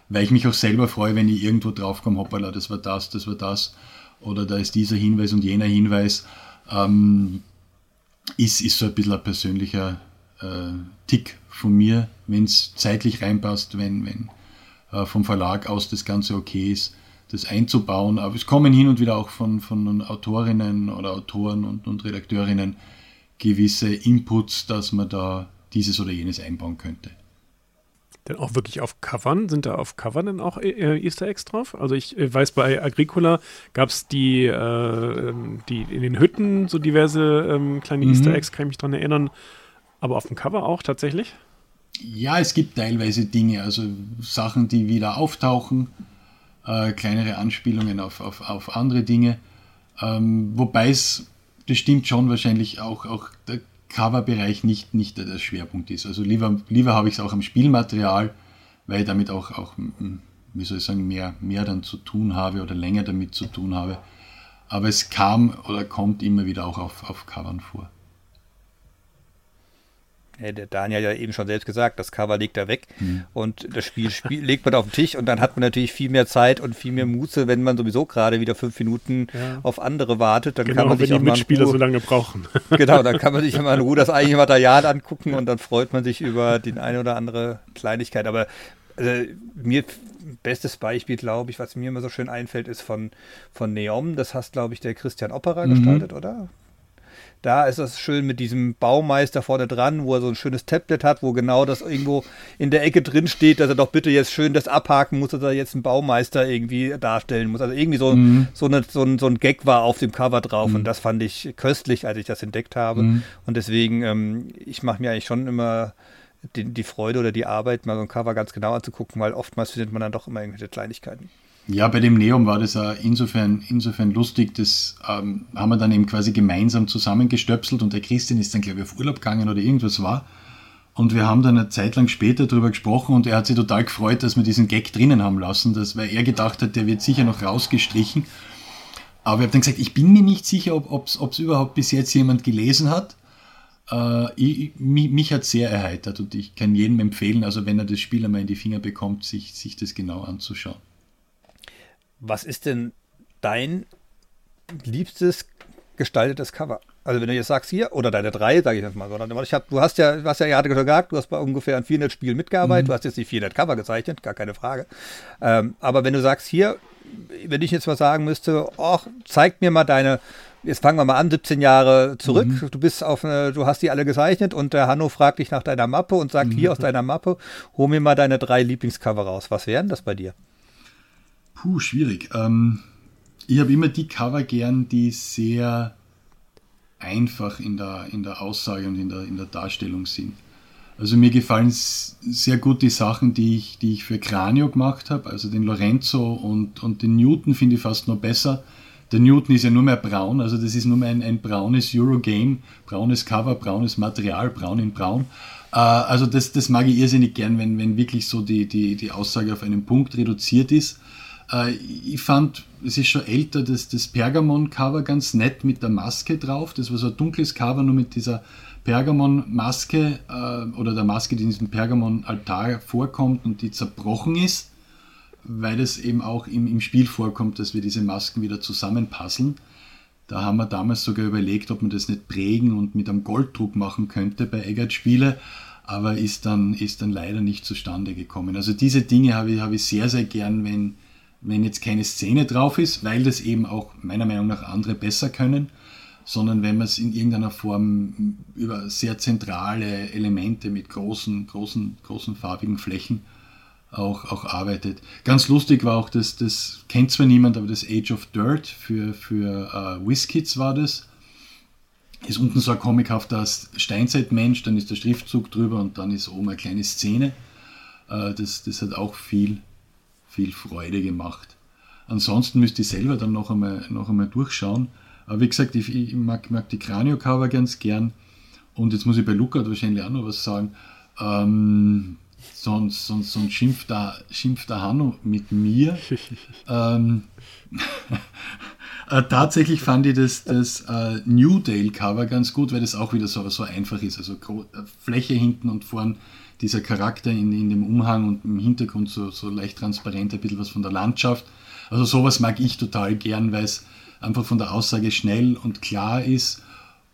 weil ich mich auch selber freue, wenn ich irgendwo draufkomme, hoppala, das war das, das war das. Oder da ist dieser Hinweis und jener Hinweis. Ähm, ist, ist so ein bisschen ein persönlicher äh, Tick von mir, wenn es zeitlich reinpasst, wenn, wenn äh, vom Verlag aus das Ganze okay ist das einzubauen. Aber es kommen hin und wieder auch von, von Autorinnen oder Autoren und, und Redakteurinnen gewisse Inputs, dass man da dieses oder jenes einbauen könnte. Denn auch wirklich auf Covern, sind da auf Covern dann auch äh, Easter Eggs drauf? Also ich äh, weiß, bei Agricola gab es die, äh, ähm, die in den Hütten so diverse ähm, kleine mhm. Easter Eggs, kann ich mich daran erinnern. Aber auf dem Cover auch tatsächlich? Ja, es gibt teilweise Dinge, also Sachen, die wieder auftauchen äh, kleinere Anspielungen auf, auf, auf andere Dinge. Ähm, wobei es, das stimmt schon wahrscheinlich auch, auch der Coverbereich nicht, nicht der Schwerpunkt ist. Also lieber, lieber habe ich es auch am Spielmaterial, weil ich damit auch, auch, wie soll ich sagen, mehr, mehr dann zu tun habe oder länger damit zu tun habe. Aber es kam oder kommt immer wieder auch auf, auf Covern vor der Daniel ja eben schon selbst gesagt, das Cover legt er weg mhm. und das Spiel, Spiel legt man auf den Tisch und dann hat man natürlich viel mehr Zeit und viel mehr Muße, wenn man sowieso gerade wieder fünf Minuten ja. auf andere wartet. Dann genau, kann man wenn sich die Mitspieler so lange brauchen. genau, dann kann man sich immer in Ruhe das eigentliche Material angucken und dann freut man sich über die eine oder andere Kleinigkeit. Aber also, mir bestes Beispiel, glaube ich, was mir immer so schön einfällt, ist von, von Neom. Das hast, glaube ich, der Christian Opera mhm. gestaltet, oder? Da ist das schön mit diesem Baumeister vorne dran, wo er so ein schönes Tablet hat, wo genau das irgendwo in der Ecke drin steht, dass er doch bitte jetzt schön das abhaken muss, dass er jetzt einen Baumeister irgendwie darstellen muss. Also irgendwie so, mhm. so, eine, so, ein, so ein Gag war auf dem Cover drauf mhm. und das fand ich köstlich, als ich das entdeckt habe. Mhm. Und deswegen, ähm, ich mache mir eigentlich schon immer die, die Freude oder die Arbeit, mal so ein Cover ganz genau anzugucken, weil oftmals findet man dann doch immer irgendwelche Kleinigkeiten. Ja, bei dem Neum war das auch insofern, insofern lustig, das ähm, haben wir dann eben quasi gemeinsam zusammengestöpselt und der Christian ist dann, glaube ich, auf Urlaub gegangen oder irgendwas war. Und wir haben dann eine Zeit lang später darüber gesprochen und er hat sich total gefreut, dass wir diesen Gag drinnen haben lassen, dass, weil er gedacht hat, der wird sicher noch rausgestrichen. Aber ich habe dann gesagt, ich bin mir nicht sicher, ob es überhaupt bis jetzt jemand gelesen hat. Äh, ich, mich, mich hat sehr erheitert und ich kann jedem empfehlen, also wenn er das Spiel einmal in die Finger bekommt, sich, sich das genau anzuschauen. Was ist denn dein liebstes gestaltetes Cover? Also wenn du jetzt sagst hier, oder deine drei, sage ich jetzt mal, sondern ich hab, du hast ja, du hast ja gerade gesagt, du hast bei ungefähr an 400 Spielen mitgearbeitet, mhm. du hast jetzt nicht 400 Cover gezeichnet, gar keine Frage. Ähm, aber wenn du sagst hier, wenn ich jetzt was sagen müsste, ach, zeig mir mal deine, jetzt fangen wir mal an, 17 Jahre zurück, mhm. du bist auf eine, du hast die alle gezeichnet und der Hanno fragt dich nach deiner Mappe und sagt, mhm. hier aus deiner Mappe, hol mir mal deine drei Lieblingscover raus. Was wären das bei dir? Puh, schwierig. Ähm, ich habe immer die Cover gern, die sehr einfach in der, in der Aussage und in der, in der Darstellung sind. Also mir gefallen sehr gut die Sachen, die ich, die ich für Cranio gemacht habe. Also den Lorenzo und, und den Newton finde ich fast noch besser. Der Newton ist ja nur mehr braun, also das ist nur mehr ein, ein braunes Eurogame, braunes Cover, braunes Material, braun in braun. Äh, also das, das mag ich irrsinnig gern, wenn, wenn wirklich so die, die, die Aussage auf einen Punkt reduziert ist. Äh, ich fand, es ist schon älter, das, das Pergamon-Cover ganz nett mit der Maske drauf. Das war so ein dunkles Cover, nur mit dieser Pergamon-Maske äh, oder der Maske, die in diesem Pergamon-Altar vorkommt und die zerbrochen ist, weil es eben auch im, im Spiel vorkommt, dass wir diese Masken wieder zusammenpasseln. Da haben wir damals sogar überlegt, ob man das nicht prägen und mit einem Golddruck machen könnte bei Eggert Spiele, aber ist dann, ist dann leider nicht zustande gekommen. Also diese Dinge habe ich, habe ich sehr, sehr gern, wenn, wenn jetzt keine Szene drauf ist, weil das eben auch meiner Meinung nach andere besser können, sondern wenn man es in irgendeiner Form über sehr zentrale Elemente mit großen, großen, großen farbigen Flächen auch, auch arbeitet. Ganz lustig war auch, dass das kennt zwar niemand, aber das Age of Dirt für, für uh, WizKids war das. Ist unten so ein comichafter Steinzeitmensch, dann ist der Schriftzug drüber und dann ist oben eine kleine Szene. Uh, das, das hat auch viel viel Freude gemacht. Ansonsten müsste ich selber dann noch einmal, noch einmal durchschauen. Aber wie gesagt, ich, ich mag, mag, die Kranio-Cover ganz gern. Und jetzt muss ich bei Luca wahrscheinlich auch noch was sagen. Ähm, sonst, sonst, sonst schimpft, der, schimpft der Hanno mit mir. ähm, äh, tatsächlich fand ich das, das äh, New Dale-Cover ganz gut, weil das auch wieder so, so einfach ist. Also äh, Fläche hinten und vorn dieser Charakter in, in dem Umhang und im Hintergrund so, so leicht transparent, ein bisschen was von der Landschaft. Also sowas mag ich total gern, weil es einfach von der Aussage schnell und klar ist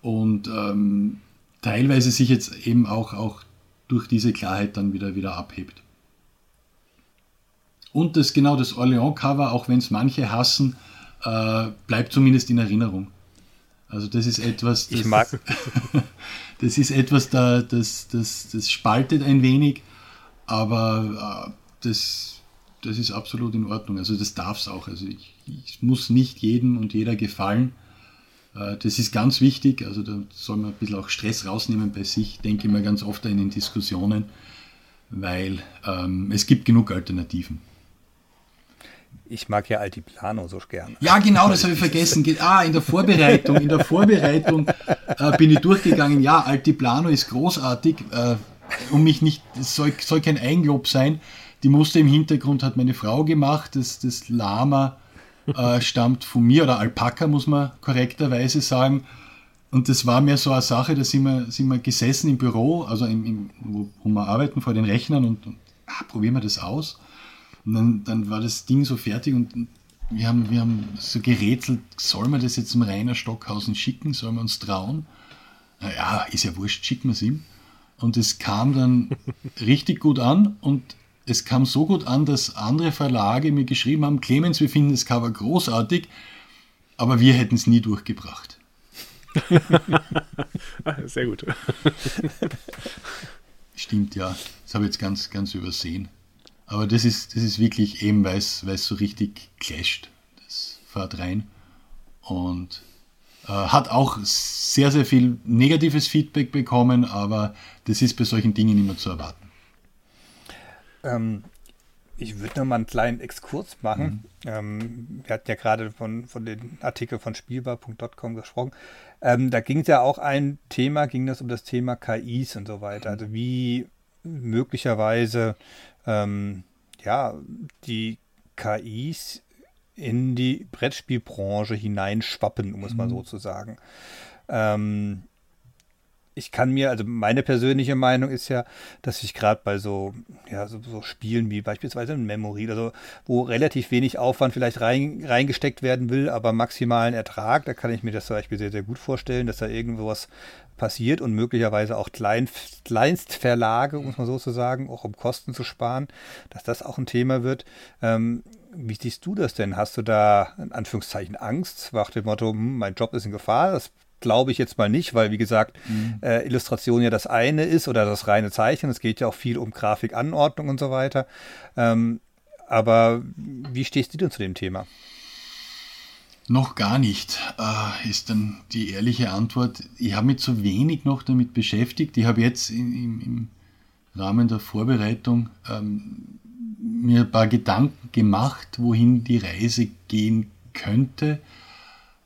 und ähm, teilweise sich jetzt eben auch, auch durch diese Klarheit dann wieder, wieder abhebt. Und das genau das Orléans-Cover, auch wenn es manche hassen, äh, bleibt zumindest in Erinnerung. Also das ist etwas, das, ich mag. das ist etwas, da, das, das, das spaltet ein wenig, aber äh, das, das ist absolut in Ordnung. Also das darf es auch. Also ich, ich, muss nicht jedem und jeder gefallen. Äh, das ist ganz wichtig. Also da soll man ein bisschen auch Stress rausnehmen bei sich, denke ich mir ganz oft in den Diskussionen, weil ähm, es gibt genug Alternativen ich mag ja Altiplano so gern. Ja, genau, das habe ich vergessen. Ah, in der Vorbereitung, in der Vorbereitung äh, bin ich durchgegangen. Ja, Altiplano ist großartig. Äh, um mich nicht, es soll, soll kein Eigenlob sein. Die Muster im Hintergrund hat meine Frau gemacht. Das, das Lama äh, stammt von mir, oder Alpaka muss man korrekterweise sagen. Und das war mir so eine Sache, da sind wir, sind wir gesessen im Büro, also im, im, wo, wo wir arbeiten vor den Rechnern und, und ah, probieren wir das aus. Und dann, dann war das Ding so fertig und wir haben, wir haben so gerätselt, soll man das jetzt zum Rainer Stockhausen schicken? Sollen wir uns trauen? Ja, ist ja wurscht, schicken wir es ihm. Und es kam dann richtig gut an und es kam so gut an, dass andere Verlage mir geschrieben haben, Clemens, wir finden das Cover großartig, aber wir hätten es nie durchgebracht. Sehr gut. Stimmt, ja. Das habe ich jetzt ganz, ganz übersehen. Aber das ist, das ist wirklich eben, weil es so richtig clasht. Das fährt rein. Und äh, hat auch sehr, sehr viel negatives Feedback bekommen, aber das ist bei solchen Dingen immer zu erwarten. Ähm, ich würde noch mal einen kleinen Exkurs machen. Mhm. Ähm, wir hatten ja gerade von, von den Artikeln von spielbar.com gesprochen. Ähm, da ging es ja auch ein Thema, ging das um das Thema KIs und so weiter. Also wie möglicherweise ähm, ja, die KIs in die Brettspielbranche hineinschwappen, um es mal so mhm. zu sagen. Ähm, ich kann mir, also meine persönliche Meinung ist ja, dass ich gerade bei so, ja, so, so, Spielen wie beispielsweise ein Memory, also wo relativ wenig Aufwand vielleicht rein, reingesteckt werden will, aber maximalen Ertrag, da kann ich mir das zum Beispiel sehr, sehr gut vorstellen, dass da irgendwas passiert und möglicherweise auch Klein, Kleinstverlage, um es mal so zu sagen, auch um Kosten zu sparen, dass das auch ein Thema wird. Ähm, wie siehst du das denn? Hast du da in Anführungszeichen Angst nach dem Motto, hm, mein Job ist in Gefahr? Das glaube ich jetzt mal nicht, weil wie gesagt, mhm. äh, Illustration ja das eine ist oder das reine Zeichnen. Es geht ja auch viel um Grafikanordnung und so weiter. Ähm, aber wie stehst du denn zu dem Thema? Noch gar nicht, äh, ist dann die ehrliche Antwort. Ich habe mich zu wenig noch damit beschäftigt. Ich habe jetzt im, Rahmen der Vorbereitung ähm, mir ein paar Gedanken gemacht, wohin die Reise gehen könnte.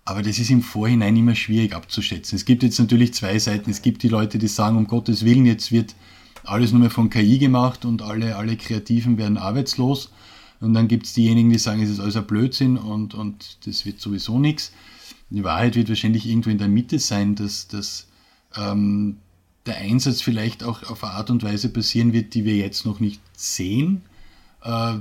Aber das ist im Vorhinein immer schwierig abzuschätzen. Es gibt jetzt natürlich zwei Seiten. Es gibt die Leute, die sagen, um Gottes Willen, jetzt wird alles nur mehr von KI gemacht und alle, alle Kreativen werden arbeitslos. Und dann gibt es diejenigen, die sagen, es ist alles ein Blödsinn und, und das wird sowieso nichts. Die Wahrheit wird wahrscheinlich irgendwo in der Mitte sein, dass, dass ähm, der Einsatz vielleicht auch auf eine Art und Weise passieren wird, die wir jetzt noch nicht sehen. Äh,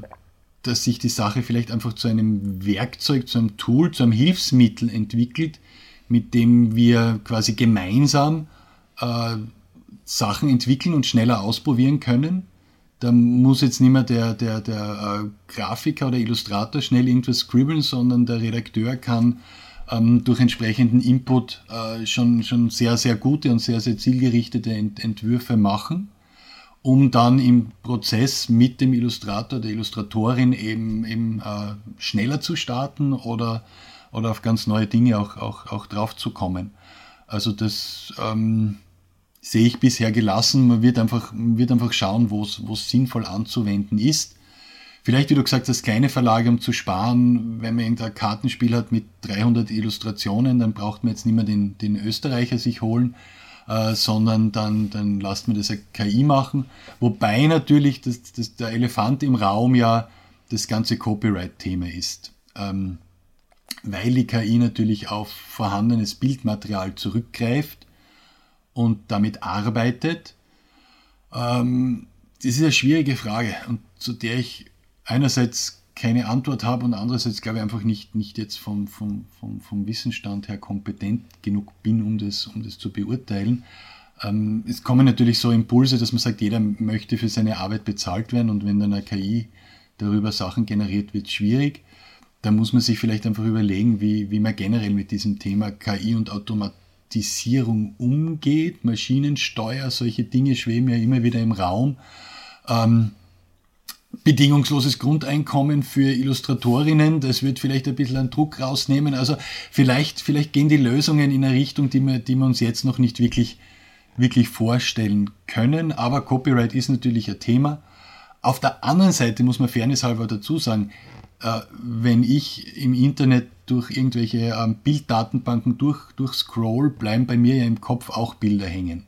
dass sich die Sache vielleicht einfach zu einem Werkzeug, zu einem Tool, zu einem Hilfsmittel entwickelt, mit dem wir quasi gemeinsam äh, Sachen entwickeln und schneller ausprobieren können da muss jetzt nicht mehr der, der, der äh, Grafiker oder Illustrator schnell irgendwas scribbeln, sondern der Redakteur kann ähm, durch entsprechenden Input äh, schon, schon sehr, sehr gute und sehr, sehr zielgerichtete Ent Entwürfe machen, um dann im Prozess mit dem Illustrator, der Illustratorin eben, eben äh, schneller zu starten oder, oder auf ganz neue Dinge auch, auch, auch drauf zu kommen. Also das... Ähm, sehe ich bisher gelassen. Man wird einfach, wird einfach schauen, wo es sinnvoll anzuwenden ist. Vielleicht, wie du gesagt hast, kleine Verlage, um zu sparen. Wenn man irgendein Kartenspiel hat mit 300 Illustrationen, dann braucht man jetzt nicht mehr den, den Österreicher sich holen, äh, sondern dann, dann lasst man das eine KI machen. Wobei natürlich das, das, der Elefant im Raum ja das ganze Copyright-Thema ist. Ähm, weil die KI natürlich auf vorhandenes Bildmaterial zurückgreift und damit arbeitet? Ähm, das ist eine schwierige Frage und zu der ich einerseits keine Antwort habe und andererseits glaube ich einfach nicht, nicht jetzt vom, vom, vom, vom Wissensstand her kompetent genug bin, um das, um das zu beurteilen. Ähm, es kommen natürlich so Impulse, dass man sagt, jeder möchte für seine Arbeit bezahlt werden und wenn dann eine KI darüber Sachen generiert, wird schwierig. Da muss man sich vielleicht einfach überlegen, wie, wie man generell mit diesem Thema KI und Automatisierung Automatisierung umgeht. Maschinensteuer, solche Dinge schweben ja immer wieder im Raum. Ähm, bedingungsloses Grundeinkommen für Illustratorinnen, das wird vielleicht ein bisschen einen Druck rausnehmen. Also vielleicht, vielleicht gehen die Lösungen in eine Richtung, die wir, die wir uns jetzt noch nicht wirklich, wirklich vorstellen können. Aber Copyright ist natürlich ein Thema. Auf der anderen Seite muss man fairnesshalber dazu sagen, äh, wenn ich im Internet durch irgendwelche ähm, Bilddatenbanken durch, durchscroll, bleiben bei mir ja im Kopf auch Bilder hängen.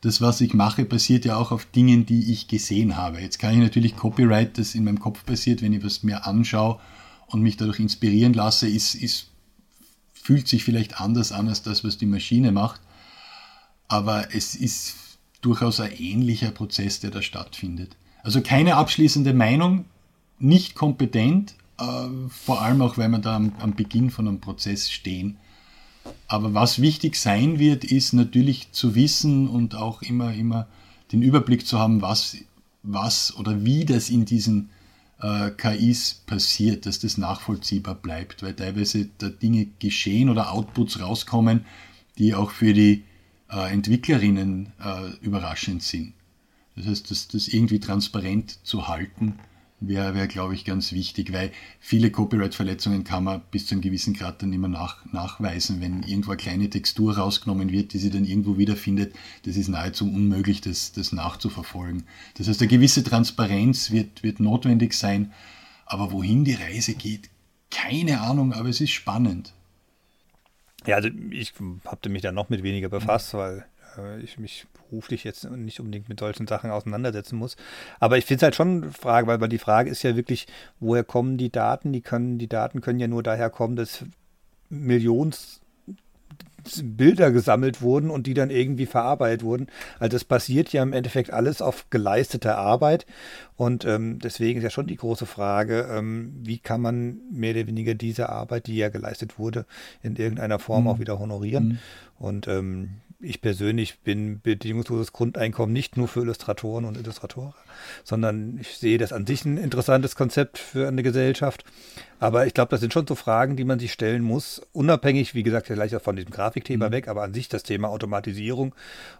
Das, was ich mache, basiert ja auch auf Dingen, die ich gesehen habe. Jetzt kann ich natürlich Copyright, das in meinem Kopf passiert, wenn ich was mir anschaue und mich dadurch inspirieren lasse, ist, ist, fühlt sich vielleicht anders an als das, was die Maschine macht. Aber es ist durchaus ein ähnlicher Prozess, der da stattfindet. Also keine abschließende Meinung, nicht kompetent, vor allem auch, weil wir da am, am, Beginn von einem Prozess stehen. Aber was wichtig sein wird, ist natürlich zu wissen und auch immer, immer den Überblick zu haben, was, was oder wie das in diesen äh, KIs passiert, dass das nachvollziehbar bleibt, weil teilweise da Dinge geschehen oder Outputs rauskommen, die auch für die äh, Entwicklerinnen äh, überraschend sind. Das heißt, das, das irgendwie transparent zu halten wäre, wär, glaube ich, ganz wichtig, weil viele Copyright-Verletzungen kann man bis zu einem gewissen Grad dann immer nach, nachweisen. Wenn irgendwo eine kleine Textur rausgenommen wird, die sie dann irgendwo wiederfindet, das ist nahezu unmöglich, das, das nachzuverfolgen. Das heißt, eine gewisse Transparenz wird, wird notwendig sein, aber wohin die Reise geht, keine Ahnung, aber es ist spannend. Ja, also ich habe mich da noch mit weniger befasst, weil äh, ich mich beruflich jetzt nicht unbedingt mit solchen Sachen auseinandersetzen muss. Aber ich finde es halt schon eine Frage, weil, weil die Frage ist ja wirklich, woher kommen die Daten? Die können, die Daten können ja nur daher kommen, dass Millions Bilder gesammelt wurden und die dann irgendwie verarbeitet wurden. Also das basiert ja im Endeffekt alles auf geleisteter Arbeit. Und ähm, deswegen ist ja schon die große Frage, ähm, wie kann man mehr oder weniger diese Arbeit, die ja geleistet wurde, in irgendeiner Form mhm. auch wieder honorieren. Mhm. Und ähm, ich persönlich bin bedingungsloses Grundeinkommen nicht nur für Illustratoren und Illustratoren, sondern ich sehe das an sich ein interessantes Konzept für eine Gesellschaft. Aber ich glaube, das sind schon so Fragen, die man sich stellen muss, unabhängig, wie gesagt, vielleicht auch von diesem Grafikthema mhm. weg, aber an sich das Thema Automatisierung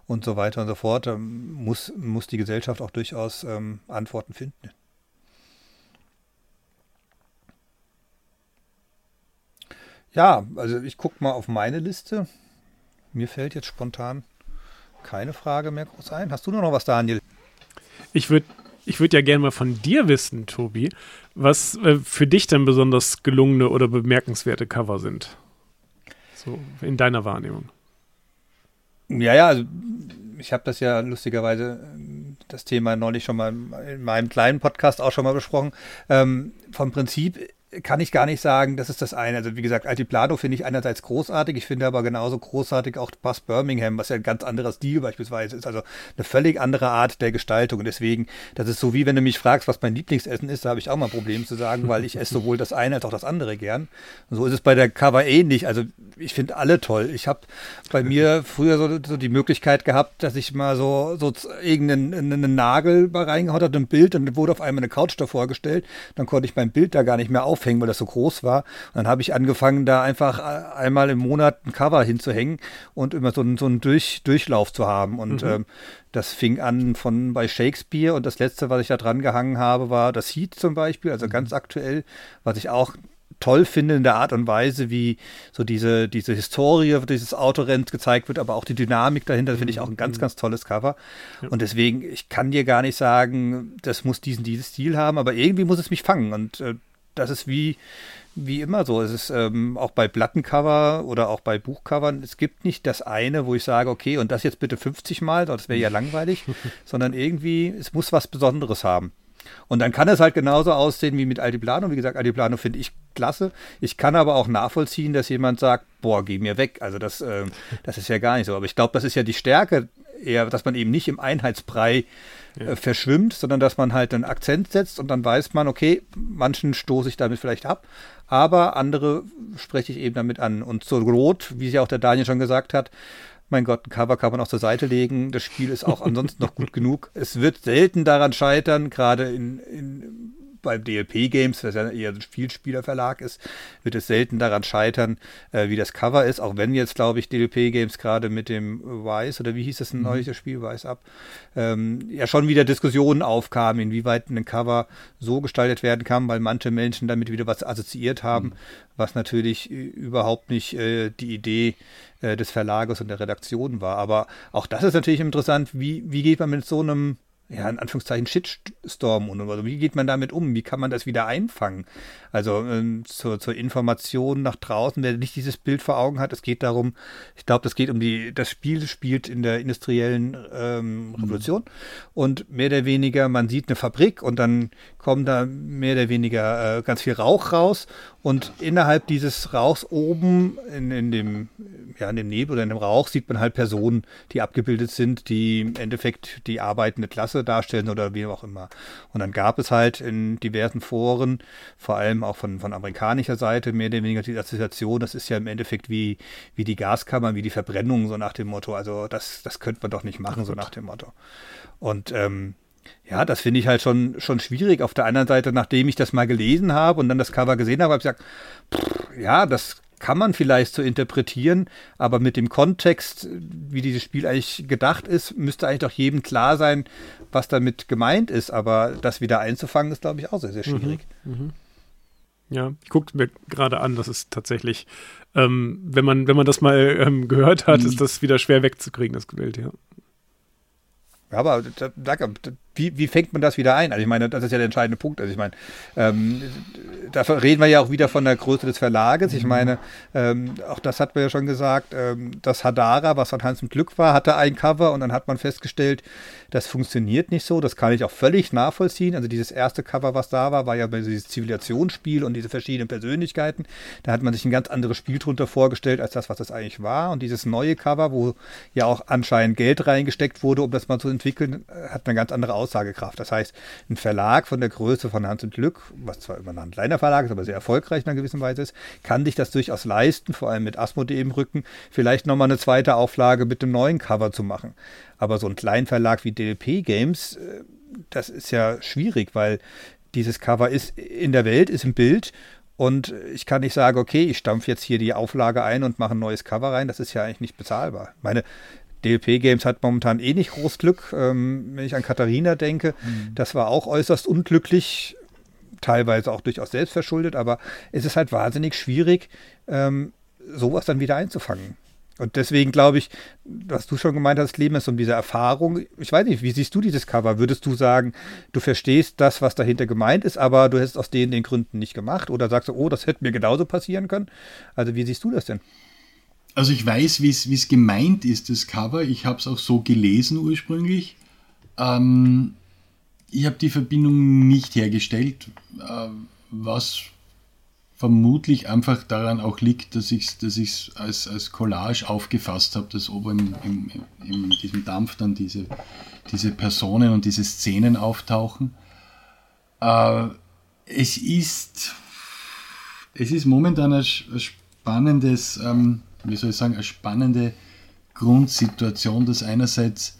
und so weiter und so fort, ähm, muss, muss die Gesellschaft auch durchaus ähm, Antworten finden. Ja, also ich gucke mal auf meine Liste. Mir fällt jetzt spontan keine Frage mehr groß ein. Hast du noch was, Daniel? Ich würde ich würd ja gerne mal von dir wissen, Tobi, was äh, für dich denn besonders gelungene oder bemerkenswerte Cover sind. So in deiner Wahrnehmung. Ja, ja, also ich habe das ja lustigerweise das Thema neulich schon mal in meinem kleinen Podcast auch schon mal besprochen. Ähm, vom Prinzip kann ich gar nicht sagen, das ist das eine. Also wie gesagt, Altiplano finde ich einerseits großartig, ich finde aber genauso großartig auch Bass Birmingham, was ja ein ganz anderer Stil beispielsweise ist. Also eine völlig andere Art der Gestaltung. Und deswegen, das ist so wie wenn du mich fragst, was mein Lieblingsessen ist, da habe ich auch mal ein Problem zu sagen, weil ich esse sowohl das eine als auch das andere gern. Und so ist es bei der Cover ähnlich. Also ich finde alle toll. Ich habe bei mir früher so, so, die Möglichkeit gehabt, dass ich mal so, so irgendeinen einen Nagel mal reingehauen habe, ein Bild, und dann wurde auf einmal eine Couch davor gestellt. Dann konnte ich mein Bild da gar nicht mehr aufhängen, weil das so groß war. Und dann habe ich angefangen, da einfach einmal im Monat ein Cover hinzuhängen und immer so, einen, so einen Durch, Durchlauf zu haben. Und mhm. ähm, das fing an von bei Shakespeare und das letzte, was ich da dran gehangen habe, war das Heat zum Beispiel, also ganz mhm. aktuell, was ich auch toll finde in der Art und Weise, wie so diese, diese Historie dieses Autorenns gezeigt wird, aber auch die Dynamik dahinter, finde ich auch ein ganz, mhm. ganz tolles Cover. Ja. Und deswegen, ich kann dir gar nicht sagen, das muss diesen, diesen Stil haben, aber irgendwie muss es mich fangen. Und äh, das ist wie, wie immer so. Es ist ähm, auch bei Plattencover oder auch bei Buchcovern, es gibt nicht das eine, wo ich sage, okay, und das jetzt bitte 50 Mal, das wäre ja langweilig, sondern irgendwie, es muss was Besonderes haben. Und dann kann es halt genauso aussehen wie mit Altiplano. Wie gesagt, Altiplano finde ich klasse. Ich kann aber auch nachvollziehen, dass jemand sagt, boah, geh mir weg. Also das, äh, das ist ja gar nicht so. Aber ich glaube, das ist ja die Stärke eher, dass man eben nicht im Einheitsbrei ja. äh, verschwimmt, sondern dass man halt einen Akzent setzt und dann weiß man, okay, manchen stoße ich damit vielleicht ab, aber andere spreche ich eben damit an. Und zur Rot, wie ja auch der Daniel schon gesagt hat, mein Gott, ein Cover kann man auch zur Seite legen. Das Spiel ist auch ansonsten noch gut genug. Es wird selten daran scheitern, gerade in, in beim DLP Games, das ja eher ein Vielspielerverlag ist, wird es selten daran scheitern, äh, wie das Cover ist. Auch wenn jetzt, glaube ich, DLP Games gerade mit dem Weiß oder wie hieß es ein mhm. neues Spiel, Weiß ab, ähm, ja schon wieder Diskussionen aufkamen, inwieweit ein Cover so gestaltet werden kann, weil manche Menschen damit wieder was assoziiert haben, mhm. was natürlich überhaupt nicht äh, die Idee äh, des Verlages und der Redaktion war. Aber auch das ist natürlich interessant, wie, wie geht man mit so einem ja, in Anführungszeichen Shitstorm und also wie geht man damit um? Wie kann man das wieder einfangen? Also ähm, zur, zur Information nach draußen, wer nicht dieses Bild vor Augen hat, es geht darum, ich glaube, das geht um die, das Spiel spielt in der industriellen ähm, mhm. Revolution mhm. und mehr oder weniger, man sieht eine Fabrik und dann kommt da mehr oder weniger äh, ganz viel Rauch raus und innerhalb dieses Rauchs oben in, in dem, ja, in dem Nebel oder in dem Rauch sieht man halt Personen, die abgebildet sind, die im Endeffekt die arbeitende Klasse darstellen oder wie auch immer. Und dann gab es halt in diversen Foren, vor allem auch von, von amerikanischer Seite, mehr oder weniger die Assoziation, das ist ja im Endeffekt wie, wie die Gaskammern, wie die Verbrennung, so nach dem Motto. Also das, das könnte man doch nicht machen, so nach dem Motto. Und ähm, ja, das finde ich halt schon, schon schwierig. Auf der anderen Seite, nachdem ich das mal gelesen habe und dann das Cover gesehen habe, habe ich gesagt, pff, ja, das kann man vielleicht so interpretieren, aber mit dem Kontext, wie dieses Spiel eigentlich gedacht ist, müsste eigentlich doch jedem klar sein, was damit gemeint ist. Aber das wieder einzufangen, ist, glaube ich, auch sehr, sehr schwierig. Mhm, mh. Ja, ich gucke mir gerade an, das ist tatsächlich, ähm, wenn man, wenn man das mal ähm, gehört hat, mhm. ist das wieder schwer wegzukriegen, das Bild, ja. Aber wie, wie fängt man das wieder ein? Also ich meine, das ist ja der entscheidende Punkt. Also ich meine, ähm, da reden wir ja auch wieder von der Größe des Verlages. Ich meine, ähm, auch das hat man ja schon gesagt, ähm, das Hadara, was von Hans im Glück war, hatte ein Cover und dann hat man festgestellt, das funktioniert nicht so. Das kann ich auch völlig nachvollziehen. Also dieses erste Cover, was da war, war ja dieses Zivilisationsspiel und diese verschiedenen Persönlichkeiten. Da hat man sich ein ganz anderes Spiel drunter vorgestellt, als das, was es eigentlich war. Und dieses neue Cover, wo ja auch anscheinend Geld reingesteckt wurde, um das mal zu entwickeln, hat eine ganz andere Aussagekraft. Das heißt, ein Verlag von der Größe von Hans und Glück, was zwar immer noch ein kleiner Verlag ist, aber sehr erfolgreich in einer gewissen Weise ist, kann sich das durchaus leisten, vor allem mit Asmodee im Rücken, vielleicht nochmal eine zweite Auflage mit dem neuen Cover zu machen. Aber so ein Kleinverlag wie DLP Games, äh, das ist ja schwierig, weil dieses Cover ist in der Welt, ist im Bild und ich kann nicht sagen, okay, ich stampfe jetzt hier die Auflage ein und mache ein neues Cover rein. Das ist ja eigentlich nicht bezahlbar. Meine DLP Games hat momentan eh nicht groß Glück. Ähm, wenn ich an Katharina denke, mhm. das war auch äußerst unglücklich, teilweise auch durchaus selbstverschuldet, aber es ist halt wahnsinnig schwierig, ähm, sowas dann wieder einzufangen. Und deswegen glaube ich, was du schon gemeint hast, Leben ist um diese Erfahrung. Ich weiß nicht, wie siehst du dieses Cover? Würdest du sagen, du verstehst das, was dahinter gemeint ist, aber du hättest aus den, den Gründen nicht gemacht? Oder sagst du, oh, das hätte mir genauso passieren können? Also wie siehst du das denn? Also ich weiß, wie es gemeint ist, das Cover. Ich habe es auch so gelesen ursprünglich. Ähm, ich habe die Verbindung nicht hergestellt, äh, was vermutlich einfach daran auch liegt, dass ich es dass als, als Collage aufgefasst habe, dass oben im, im, in diesem Dampf dann diese, diese Personen und diese Szenen auftauchen. Äh, es ist es ist momentan ein, ein spannendes, ähm, wie soll ich sagen, eine spannende Grundsituation, dass einerseits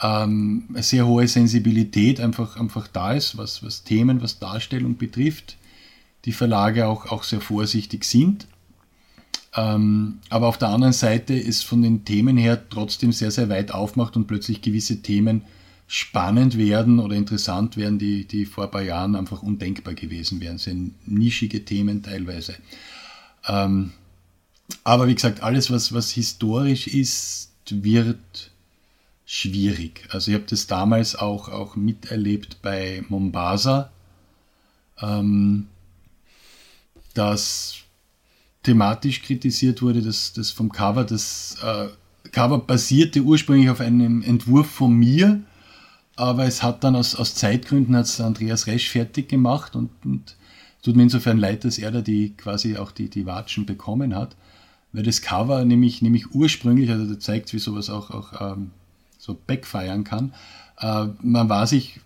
ähm, eine sehr hohe Sensibilität einfach, einfach da ist, was, was Themen, was Darstellung betrifft die Verlage auch, auch sehr vorsichtig sind. Ähm, aber auf der anderen Seite ist von den Themen her trotzdem sehr, sehr weit aufmacht und plötzlich gewisse Themen spannend werden oder interessant werden, die, die vor ein paar Jahren einfach undenkbar gewesen wären. Sehr nischige Themen teilweise. Ähm, aber wie gesagt, alles, was, was historisch ist, wird schwierig. Also ich habe das damals auch, auch miterlebt bei Mombasa. Ähm, dass thematisch kritisiert wurde, dass das vom Cover, das äh, Cover basierte ursprünglich auf einem Entwurf von mir, aber es hat dann aus, aus Zeitgründen hat's Andreas Resch fertig gemacht und, und tut mir insofern leid, dass er da die quasi auch die, die Watschen bekommen hat, weil das Cover nämlich, nämlich ursprünglich, also da zeigt, wie sowas auch, auch ähm, so backfeiern kann. Äh, man war sich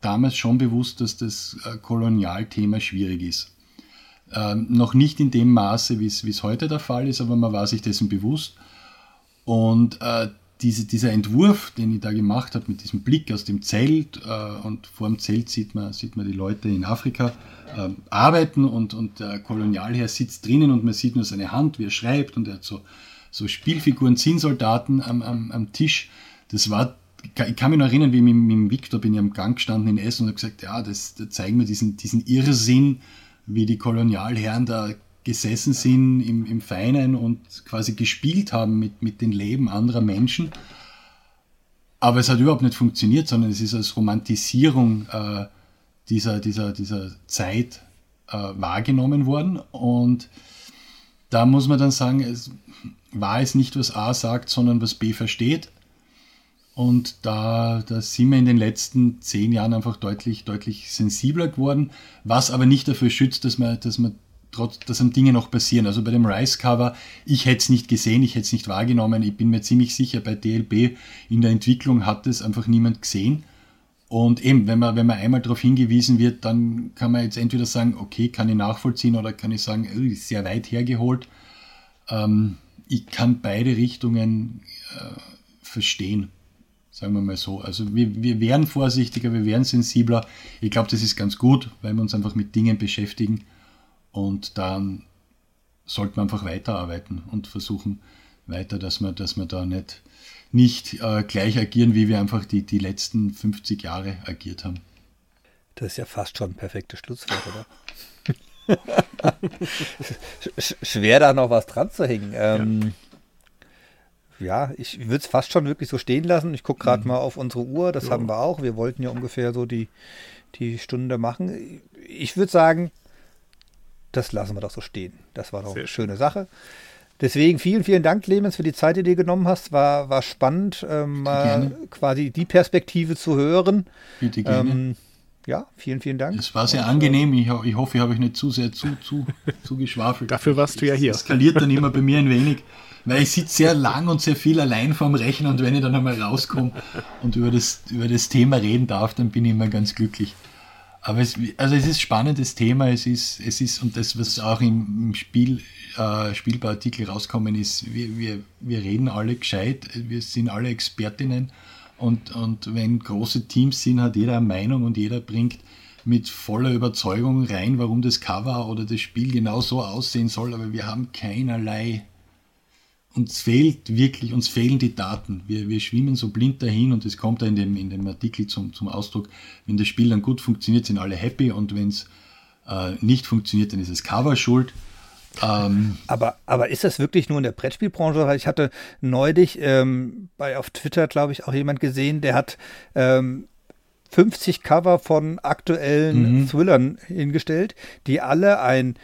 damals schon bewusst, dass das äh, Kolonialthema schwierig ist. Ähm, noch nicht in dem Maße, wie es heute der Fall ist, aber man war sich dessen bewusst. Und äh, diese, dieser Entwurf, den ich da gemacht habe, mit diesem Blick aus dem Zelt, äh, und vor dem Zelt sieht man, sieht man die Leute in Afrika äh, arbeiten und, und der Kolonialherr sitzt drinnen und man sieht nur seine Hand, wie er schreibt und er hat so, so Spielfiguren, Zinnsoldaten am, am, am Tisch. Das war ich kann mich noch erinnern, wie ich mit, mit Victor bin ich am Gang gestanden in Essen und habe gesagt, ja, das, das zeigen wir diesen, diesen Irrsinn wie die Kolonialherren da gesessen sind im, im Feinen und quasi gespielt haben mit, mit den Leben anderer Menschen. Aber es hat überhaupt nicht funktioniert, sondern es ist als Romantisierung äh, dieser, dieser, dieser Zeit äh, wahrgenommen worden. Und da muss man dann sagen, es war es nicht, was A sagt, sondern was B versteht. Und da, da sind wir in den letzten zehn Jahren einfach deutlich, deutlich sensibler geworden, was aber nicht dafür schützt, dass man, dass man trotz, dass am Dinge noch passieren. Also bei dem Rice-Cover, ich hätte es nicht gesehen, ich hätte es nicht wahrgenommen. Ich bin mir ziemlich sicher, bei DLB in der Entwicklung hat es einfach niemand gesehen. Und eben, wenn man, wenn man einmal darauf hingewiesen wird, dann kann man jetzt entweder sagen, okay, kann ich nachvollziehen oder kann ich sagen, oh, ist sehr weit hergeholt. Ähm, ich kann beide Richtungen äh, verstehen. Sagen wir mal so. Also wir, wir wären vorsichtiger, wir wären sensibler. Ich glaube, das ist ganz gut, weil wir uns einfach mit Dingen beschäftigen und dann sollte man einfach weiterarbeiten und versuchen weiter, dass wir, dass wir da nicht, nicht äh, gleich agieren, wie wir einfach die, die letzten 50 Jahre agiert haben. Das ist ja fast schon ein perfektes Schlusswort, oder? Schwer da noch was dran zu hängen. Ähm, ja ja, ich würde es fast schon wirklich so stehen lassen. Ich gucke gerade mhm. mal auf unsere Uhr, das ja. haben wir auch. Wir wollten ja ungefähr so die, die Stunde machen. Ich würde sagen, das lassen wir doch so stehen. Das war doch Sehr eine schöne Sache. Deswegen vielen, vielen Dank, Clemens, für die Zeit, die du dir genommen hast. War, war spannend, ähm, mal quasi die Perspektive zu hören. Bitte gerne. Ähm, ja, vielen, vielen Dank. Es war sehr Und, angenehm. Ich, ich hoffe, ich habe euch nicht zu sehr zu, zu, zu geschwafelt. Dafür warst du ja hier. Es skaliert dann immer bei mir ein wenig, weil ich sitze sehr lang und sehr viel allein vorm Rechner und wenn ich dann einmal rauskomme und über das, über das Thema reden darf, dann bin ich immer ganz glücklich. Aber es, also es ist ein spannendes Thema, es ist, es ist, und das, was auch im, Spiel, äh, Spielbarartikel rauskommen ist, wir, wir, wir reden alle gescheit, wir sind alle Expertinnen und, und wenn große Teams sind, hat jeder eine Meinung und jeder bringt mit voller Überzeugung rein, warum das Cover oder das Spiel genau so aussehen soll, aber wir haben keinerlei uns fehlt wirklich, uns fehlen die Daten. Wir, wir schwimmen so blind dahin und es kommt da in dem, in dem Artikel zum, zum Ausdruck, wenn das Spiel dann gut funktioniert, sind alle happy und wenn es äh, nicht funktioniert, dann ist es Cover schuld. Ähm, aber, aber ist das wirklich nur in der Brettspielbranche? Ich hatte neulich ähm, bei auf Twitter, glaube ich, auch jemand gesehen, der hat ähm, 50 Cover von aktuellen mhm. Thrillern hingestellt, die alle ein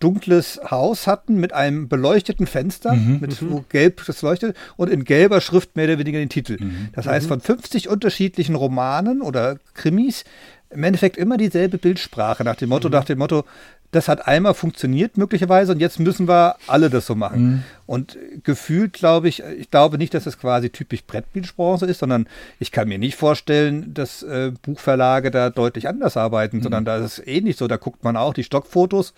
dunkles Haus hatten mit einem beleuchteten Fenster, mhm. mit wo gelb das leuchtet und in gelber Schrift mehr oder weniger den Titel. Mhm. Das heißt, von 50 unterschiedlichen Romanen oder Krimis im Endeffekt immer dieselbe Bildsprache nach dem Motto, mhm. nach dem Motto, das hat einmal funktioniert möglicherweise und jetzt müssen wir alle das so machen. Mhm. Und gefühlt glaube ich, ich glaube nicht, dass es quasi typisch Brettspielsbranche ist, sondern ich kann mir nicht vorstellen, dass äh, Buchverlage da deutlich anders arbeiten, mhm. sondern da ist es ähnlich so. Da guckt man auch die Stockfotos.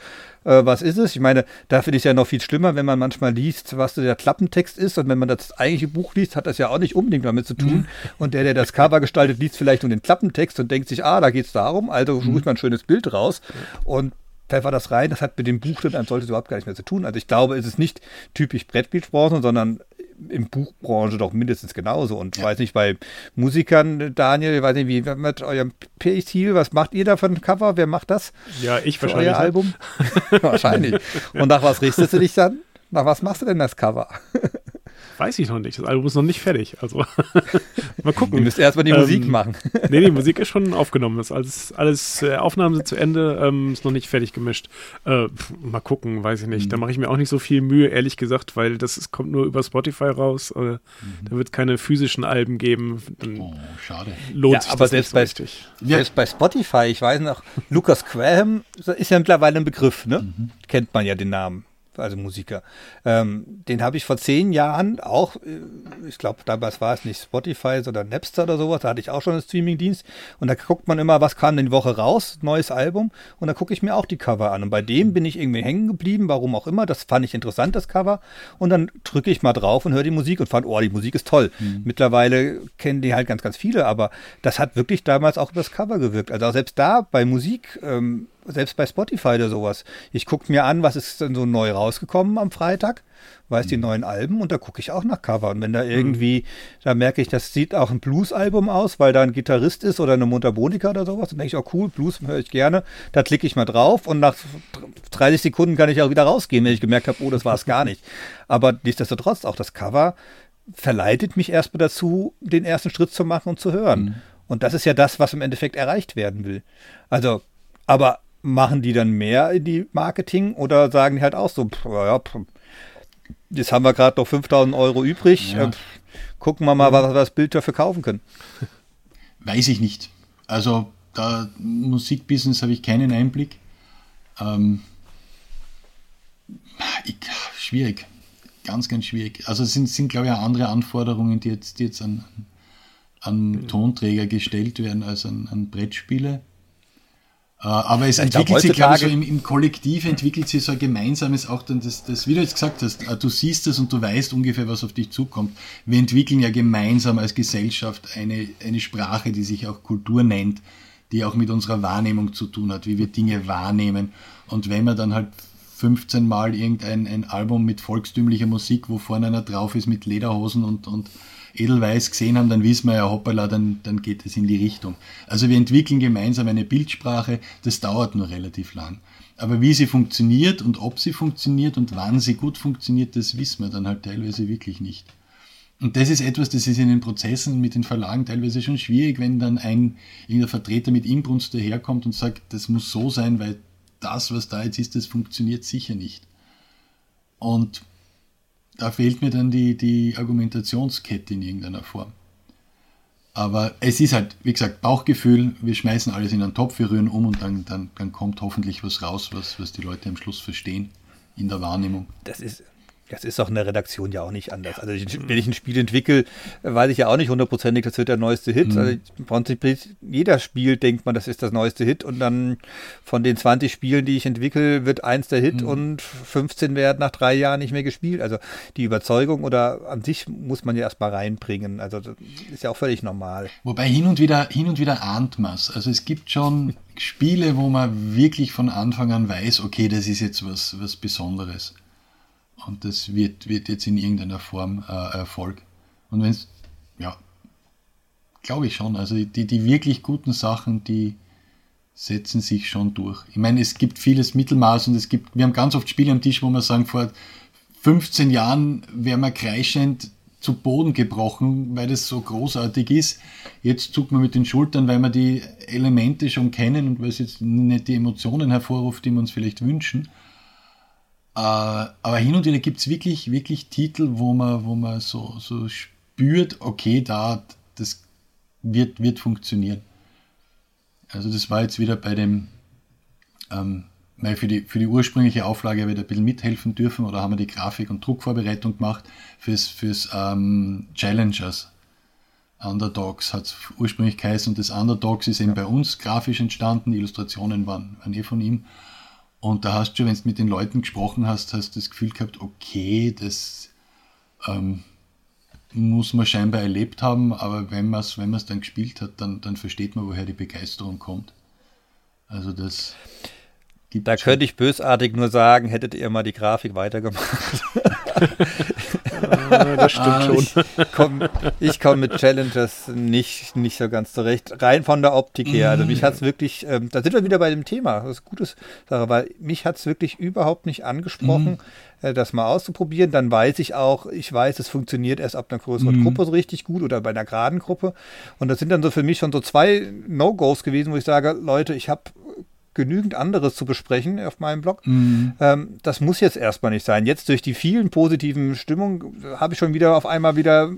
Äh, was ist es? Ich meine, da finde ich es ja noch viel schlimmer, wenn man manchmal liest, was der Klappentext ist. Und wenn man das eigentliche Buch liest, hat das ja auch nicht unbedingt damit zu tun. Mhm. Und der, der das Cover gestaltet, liest vielleicht nur den Klappentext und denkt sich, ah, da geht es darum, also suche ich mal ein schönes Bild raus. Und pfeffer das rein. Das hat mit dem Buch dann sollte es überhaupt gar nicht mehr zu tun. Also ich glaube, es ist nicht typisch Brettspielbranche, sondern im Buchbranche doch mindestens genauso. Und ja. weiß nicht, bei Musikern, Daniel, ich weiß nicht, wie mit eurem P-Ziel, was macht ihr da für ein Cover? Wer macht das? Ja, ich für wahrscheinlich. Euer Album? wahrscheinlich. Und nach was richtest du dich dann? Nach was machst du denn das Cover? Weiß ich noch nicht. Das Album ist noch nicht fertig. Also mal gucken. Du müsst erstmal die ähm, Musik machen. nee, die Musik ist schon aufgenommen. Das alles, alles äh, Aufnahmen sind zu Ende, ähm, ist noch nicht fertig gemischt. Äh, pff, mal gucken, weiß ich nicht. Mhm. Da mache ich mir auch nicht so viel Mühe, ehrlich gesagt, weil das ist, kommt nur über Spotify raus. Äh, mhm. Da wird es keine physischen Alben geben. Dann oh, schade. Lohnt ja, sich aber das selbst, bei, so selbst bei Spotify, ich weiß noch, Lukas Graham ist ja mittlerweile ein Begriff, ne? Mhm. Kennt man ja den Namen also Musiker. Ähm, den habe ich vor zehn Jahren auch, äh, ich glaube, damals war es nicht Spotify, sondern Napster oder sowas, da hatte ich auch schon einen Streamingdienst und da guckt man immer, was kam denn die Woche raus, neues Album und da gucke ich mir auch die Cover an und bei dem bin ich irgendwie hängen geblieben, warum auch immer, das fand ich interessant, das Cover und dann drücke ich mal drauf und höre die Musik und fand, oh, die Musik ist toll. Mhm. Mittlerweile kennen die halt ganz, ganz viele, aber das hat wirklich damals auch über das Cover gewirkt. Also selbst da bei Musik ähm, selbst bei Spotify oder sowas. Ich gucke mir an, was ist denn so neu rausgekommen am Freitag, weiß mhm. die neuen Alben und da gucke ich auch nach Cover. Und wenn da irgendwie, mhm. da merke ich, das sieht auch ein Blues-Album aus, weil da ein Gitarrist ist oder eine Mundharmonika oder sowas, dann denke ich, oh cool, Blues höre ich gerne. Da klicke ich mal drauf und nach 30 Sekunden kann ich auch wieder rausgehen, wenn ich gemerkt habe, oh, das war es gar nicht. Aber nichtsdestotrotz, auch das Cover verleitet mich erstmal dazu, den ersten Schritt zu machen und zu hören. Mhm. Und das ist ja das, was im Endeffekt erreicht werden will. Also, aber machen die dann mehr in die Marketing oder sagen die halt auch so, pff, ja, pff, jetzt haben wir gerade noch 5000 Euro übrig, ja. äh, gucken wir mal, was wir das Bild dafür kaufen können. Weiß ich nicht. Also da Musikbusiness habe ich keinen Einblick. Ähm, ich, schwierig. Ganz, ganz schwierig. Also es sind, sind glaube ich, auch andere Anforderungen, die jetzt, die jetzt an, an Tonträger gestellt werden als an, an Brettspiele. Äh, aber es entwickelt glaub, sich, glaube ich, so im, im, Kollektiv entwickelt sich so ein gemeinsames, auch dann das, das, wie du jetzt gesagt hast, äh, du siehst es und du weißt ungefähr, was auf dich zukommt. Wir entwickeln ja gemeinsam als Gesellschaft eine, eine Sprache, die sich auch Kultur nennt, die auch mit unserer Wahrnehmung zu tun hat, wie wir Dinge wahrnehmen. Und wenn man dann halt 15 Mal irgendein ein Album mit volkstümlicher Musik, wo vorne einer drauf ist mit Lederhosen und, und Edelweiß gesehen haben, dann wissen wir ja, hoppala, dann, dann geht es in die Richtung. Also wir entwickeln gemeinsam eine Bildsprache, das dauert nur relativ lang. Aber wie sie funktioniert und ob sie funktioniert und wann sie gut funktioniert, das wissen wir dann halt teilweise wirklich nicht. Und das ist etwas, das ist in den Prozessen mit den Verlagen teilweise schon schwierig, wenn dann ein irgendein Vertreter mit Inbrunst daherkommt und sagt, das muss so sein, weil das, was da jetzt ist, das funktioniert sicher nicht. Und da fehlt mir dann die, die Argumentationskette in irgendeiner Form. Aber es ist halt, wie gesagt, Bauchgefühl, wir schmeißen alles in einen Topf, wir rühren um und dann, dann, dann kommt hoffentlich was raus, was, was die Leute am Schluss verstehen in der Wahrnehmung. Das ist, das ist doch in der Redaktion ja auch nicht anders. Also wenn ich ein Spiel entwickle, weiß ich ja auch nicht hundertprozentig, das wird der neueste Hit. Mhm. Also im Prinzip jeder Spiel denkt man, das ist das neueste Hit und dann von den 20 Spielen, die ich entwickle, wird eins der Hit mhm. und 15 werden nach drei Jahren nicht mehr gespielt. Also die Überzeugung oder an sich muss man ja erstmal reinbringen. Also das ist ja auch völlig normal. Wobei hin und wieder, hin und wieder ahnt man es. Also es gibt schon Spiele, wo man wirklich von Anfang an weiß, okay, das ist jetzt was, was Besonderes. Und das wird, wird jetzt in irgendeiner Form äh, Erfolg. Und wenn es, ja, glaube ich schon. Also die, die wirklich guten Sachen, die setzen sich schon durch. Ich meine, es gibt vieles Mittelmaß und es gibt, wir haben ganz oft Spiele am Tisch, wo wir sagen, vor 15 Jahren wären wir kreischend zu Boden gebrochen, weil das so großartig ist. Jetzt zuckt man mit den Schultern, weil wir die Elemente schon kennen und weil es jetzt nicht die Emotionen hervorruft, die wir uns vielleicht wünschen. Äh, aber hin und wieder gibt es wirklich, wirklich Titel, wo man, wo man so, so spürt, okay, da, das wird, wird funktionieren. Also das war jetzt wieder bei dem, ähm, weil für die, für die ursprüngliche Auflage habe ich ein bisschen mithelfen dürfen oder haben wir die Grafik- und Druckvorbereitung gemacht fürs, fürs ähm, Challengers. Underdogs hat es ursprünglich geheißen und das Underdogs ist eben ja. bei uns grafisch entstanden, die Illustrationen waren, waren eh von ihm. Und da hast du, wenn du mit den Leuten gesprochen hast, hast du das Gefühl gehabt, okay, das ähm, muss man scheinbar erlebt haben, aber wenn man es wenn dann gespielt hat, dann, dann versteht man, woher die Begeisterung kommt. Also das Da könnte ich bösartig nur sagen, hättet ihr mal die Grafik weitergemacht. das stimmt ah, schon. Ich komme komm mit Challengers nicht, nicht so ganz zurecht. Rein von der Optik her. Also mich hat es wirklich, ähm, da sind wir wieder bei dem Thema. Das ist gutes Sache, weil mich hat es wirklich überhaupt nicht angesprochen, mhm. äh, das mal auszuprobieren. Dann weiß ich auch, ich weiß, es funktioniert erst ab einer größeren mhm. Gruppe so richtig gut oder bei einer geraden Gruppe. Und das sind dann so für mich schon so zwei No-Gos gewesen, wo ich sage, Leute, ich habe genügend anderes zu besprechen auf meinem Blog. Mhm. Ähm, das muss jetzt erstmal nicht sein. Jetzt durch die vielen positiven Stimmungen habe ich schon wieder auf einmal wieder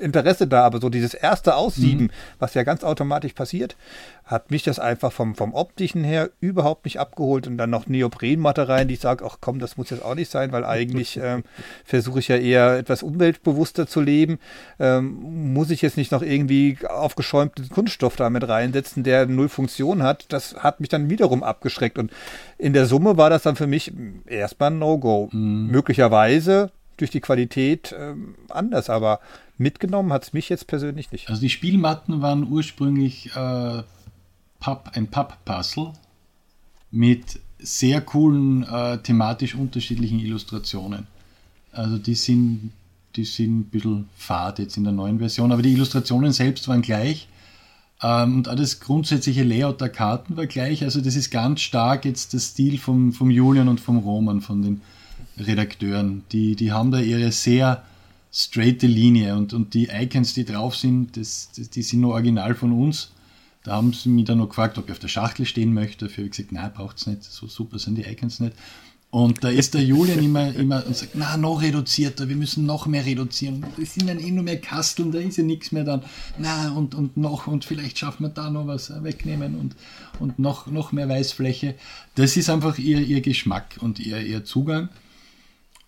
Interesse da. Aber so dieses erste Aussieben, mhm. was ja ganz automatisch passiert, hat mich das einfach vom, vom optischen her überhaupt nicht abgeholt. Und dann noch Neoprenmatte rein, die ich sage, ach komm, das muss jetzt auch nicht sein, weil eigentlich ähm, versuche ich ja eher etwas umweltbewusster zu leben. Ähm, muss ich jetzt nicht noch irgendwie aufgeschäumten Kunststoff damit reinsetzen, der null Funktion hat. Das hat mich dann wiederum abgeschreckt. Und in der Summe war das dann für mich erstmal ein No-Go. Mhm. Möglicherweise durch die Qualität ähm, anders, aber mitgenommen hat es mich jetzt persönlich nicht. Also die Spielmatten waren ursprünglich äh, Pub, ein Pub-Puzzle mit sehr coolen, äh, thematisch unterschiedlichen Illustrationen. Also die sind, die sind ein bisschen fad jetzt in der neuen Version, aber die Illustrationen selbst waren gleich. Ähm, und das grundsätzliche Layout der Karten war gleich. Also das ist ganz stark jetzt der Stil vom, vom Julian und vom Roman, von den Redakteuren. Die, die haben da ihre sehr straighte Linie und, und die Icons, die drauf sind, das, die sind nur original von uns. Da haben sie mich dann noch gefragt, ob ich auf der Schachtel stehen möchte. Dafür habe ich gesagt, nein, braucht es nicht. So super sind die Icons nicht. Und da ist der Julian immer, immer und sagt, na, noch reduzierter, wir müssen noch mehr reduzieren. Das sind dann eh nur mehr Kasteln, da ist ja nichts mehr dann. Na, und, und noch, und vielleicht schaffen wir da noch was wegnehmen und, und noch, noch mehr Weißfläche. Das ist einfach ihr, ihr Geschmack und ihr, ihr Zugang.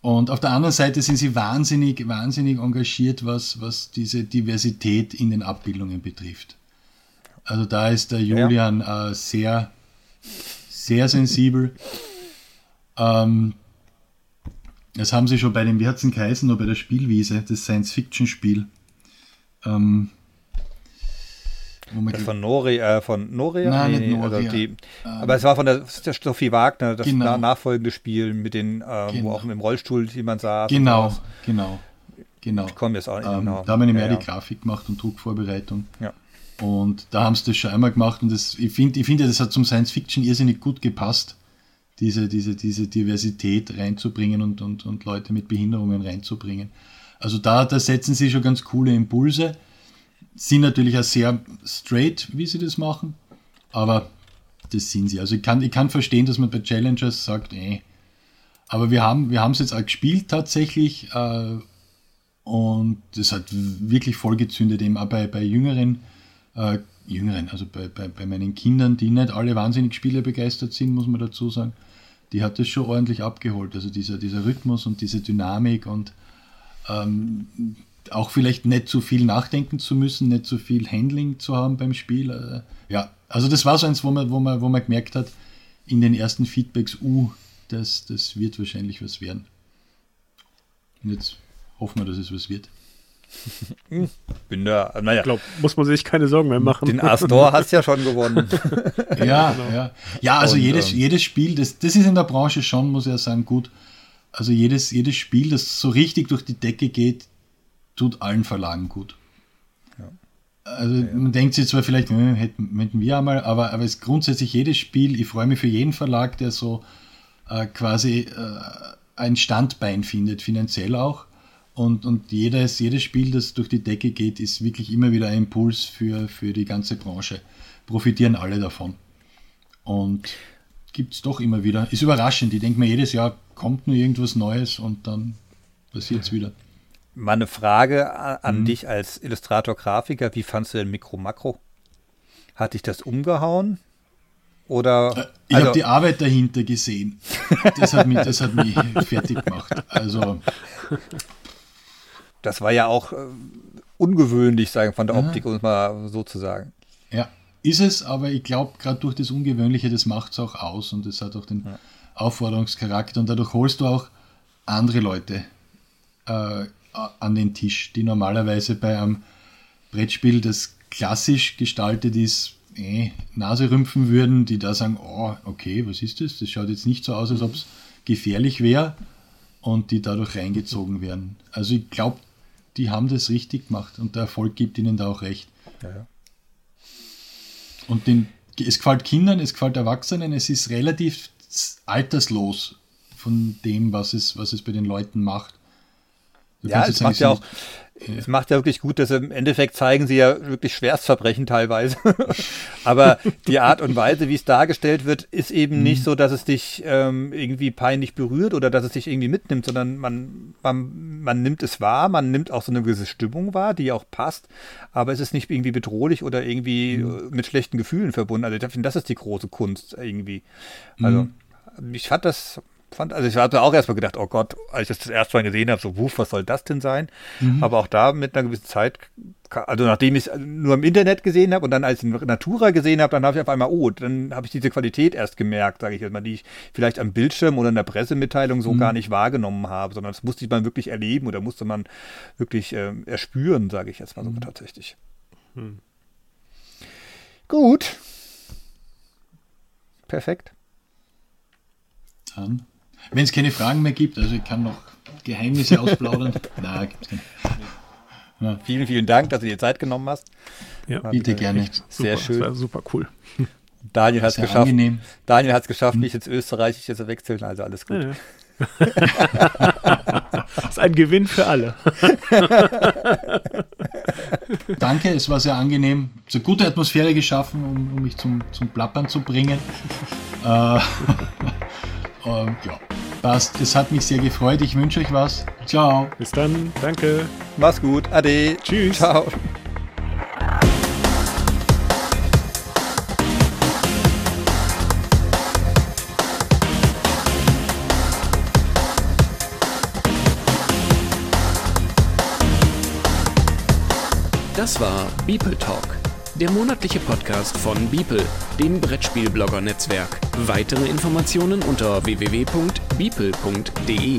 Und auf der anderen Seite sind sie wahnsinnig, wahnsinnig engagiert, was, was diese Diversität in den Abbildungen betrifft. Also da ist der Julian ja. äh, sehr, sehr sensibel. Ähm, das haben sie schon bei dem, wie hat es noch bei der Spielwiese, das Science-Fiction-Spiel. Ähm, von Nori, äh, von Noria? Nein, nee, nicht Noria. Also die, ähm, aber es war von der, der Sophie Wagner, das genau. nachfolgende Spiel mit den, äh, genau. wo auch im Rollstuhl jemand saß. Genau, genau, genau. Ich komme jetzt auch nicht ähm, genau. Da haben wir mehr ja, die Grafik gemacht und Druckvorbereitung. Ja. Und da haben sie das schon einmal gemacht und das, ich finde, ich find, das hat zum Science Fiction irrsinnig gut gepasst, diese, diese, diese Diversität reinzubringen und, und, und Leute mit Behinderungen reinzubringen. Also da, da setzen sie schon ganz coole Impulse. Sind natürlich auch sehr straight, wie sie das machen, aber das sind sie. Also ich kann, ich kann verstehen, dass man bei Challengers sagt, eh. Aber wir haben wir es jetzt auch gespielt tatsächlich äh, und das hat wirklich voll gezündet, eben auch bei, bei jüngeren, äh, jüngeren, also bei, bei, bei meinen Kindern, die nicht alle wahnsinnig Spiele begeistert sind, muss man dazu sagen. Die hat das schon ordentlich abgeholt. Also dieser, dieser Rhythmus und diese Dynamik und ähm, auch vielleicht nicht zu viel nachdenken zu müssen, nicht zu viel Handling zu haben beim Spiel. Äh, ja, also das war so eins, wo man, wo man, wo man gemerkt hat, in den ersten Feedbacks, uh, das, das wird wahrscheinlich was werden. Und jetzt hoffen wir, dass es was wird. Bin da, naja. Ich glaube, muss man sich keine Sorgen mehr machen. Den Astor hast ja schon gewonnen. ja, genau. ja. Ja, also Und, jedes, ähm, jedes Spiel, das, das ist in der Branche schon, muss ich ja sagen, gut. Also jedes, jedes Spiel, das so richtig durch die Decke geht, tut allen Verlagen gut. Also ja. man denkt sich zwar vielleicht, äh, hätten, hätten wir einmal, aber, aber es ist grundsätzlich jedes Spiel, ich freue mich für jeden Verlag, der so äh, quasi äh, ein Standbein findet, finanziell auch. Und, und jedes, jedes Spiel, das durch die Decke geht, ist wirklich immer wieder ein Impuls für, für die ganze Branche. Profitieren alle davon. Und gibt es doch immer wieder. Ist überraschend. Ich denke mir, jedes Jahr kommt nur irgendwas Neues und dann passiert es wieder. Meine Frage an mhm. dich als Illustrator, Grafiker, wie fandst du denn Mikro Makro? Hat dich das umgehauen? Oder, äh, ich also, habe die Arbeit dahinter gesehen. Das hat mich, das hat mich fertig gemacht. Also. Das war ja auch äh, ungewöhnlich, sagen von der Optik, um es mal so zu sagen. Ja, ist es, aber ich glaube, gerade durch das Ungewöhnliche, das macht es auch aus und es hat auch den ja. Aufforderungscharakter und dadurch holst du auch andere Leute äh, an den Tisch, die normalerweise bei einem Brettspiel, das klassisch gestaltet ist, eh, Nase rümpfen würden, die da sagen, oh, okay, was ist das? Das schaut jetzt nicht so aus, als ob es gefährlich wäre und die dadurch reingezogen werden. Also ich glaube, die haben das richtig gemacht und der Erfolg gibt ihnen da auch recht. Ja, ja. Und den, es gefällt Kindern, es gefällt Erwachsenen, es ist relativ alterslos von dem, was es, was es bei den Leuten macht. Du ja, es macht ja auch, es macht ja wirklich gut, dass im Endeffekt zeigen sie ja wirklich Schwerstverbrechen teilweise. Aber die Art und Weise, wie es dargestellt wird, ist eben mhm. nicht so, dass es dich ähm, irgendwie peinlich berührt oder dass es dich irgendwie mitnimmt, sondern man, man, man nimmt es wahr, man nimmt auch so eine gewisse Stimmung wahr, die auch passt, aber es ist nicht irgendwie bedrohlich oder irgendwie mhm. mit schlechten Gefühlen verbunden. Also ich finde, das ist die große Kunst irgendwie. Also mhm. ich fand das fand. Also ich habe auch erstmal gedacht, oh Gott, als ich das das erste Mal gesehen habe, so, wuff, was soll das denn sein? Mhm. Aber auch da mit einer gewissen Zeit, also nachdem ich es nur im Internet gesehen habe und dann als ich Natura gesehen habe, dann habe ich auf einmal, oh, dann habe ich diese Qualität erst gemerkt, sage ich jetzt mal, die ich vielleicht am Bildschirm oder in der Pressemitteilung so mhm. gar nicht wahrgenommen habe, sondern das musste man wirklich erleben oder musste man wirklich äh, erspüren, sage ich jetzt mal so mhm. tatsächlich. Mhm. Gut. Perfekt. Dann wenn es keine Fragen mehr gibt, also ich kann noch Geheimnisse ausplaudern. Nein, gibt's keine. Ja. Vielen, vielen Dank, dass du dir Zeit genommen hast. Ja, bitte gerne. Sehr super, schön. Das war super cool. Daniel hat es geschafft. Angenehm. Daniel hat es geschafft, hm. mich ins Österreichische zu wechseln, also alles gut. Ja, ja. das ist ein Gewinn für alle. Danke, es war sehr angenehm. Es eine gute Atmosphäre geschaffen, um, um mich zum, zum Plappern zu bringen. Äh, ähm, ja, passt. Das hat mich sehr gefreut. Ich wünsche euch was. Ciao. Bis dann. Danke. Mach's gut. Ade. Tschüss. Ciao. Das war Beeple Talk der monatliche Podcast von Beeple, dem Brettspielblogger-Netzwerk. Weitere Informationen unter www.beeple.de.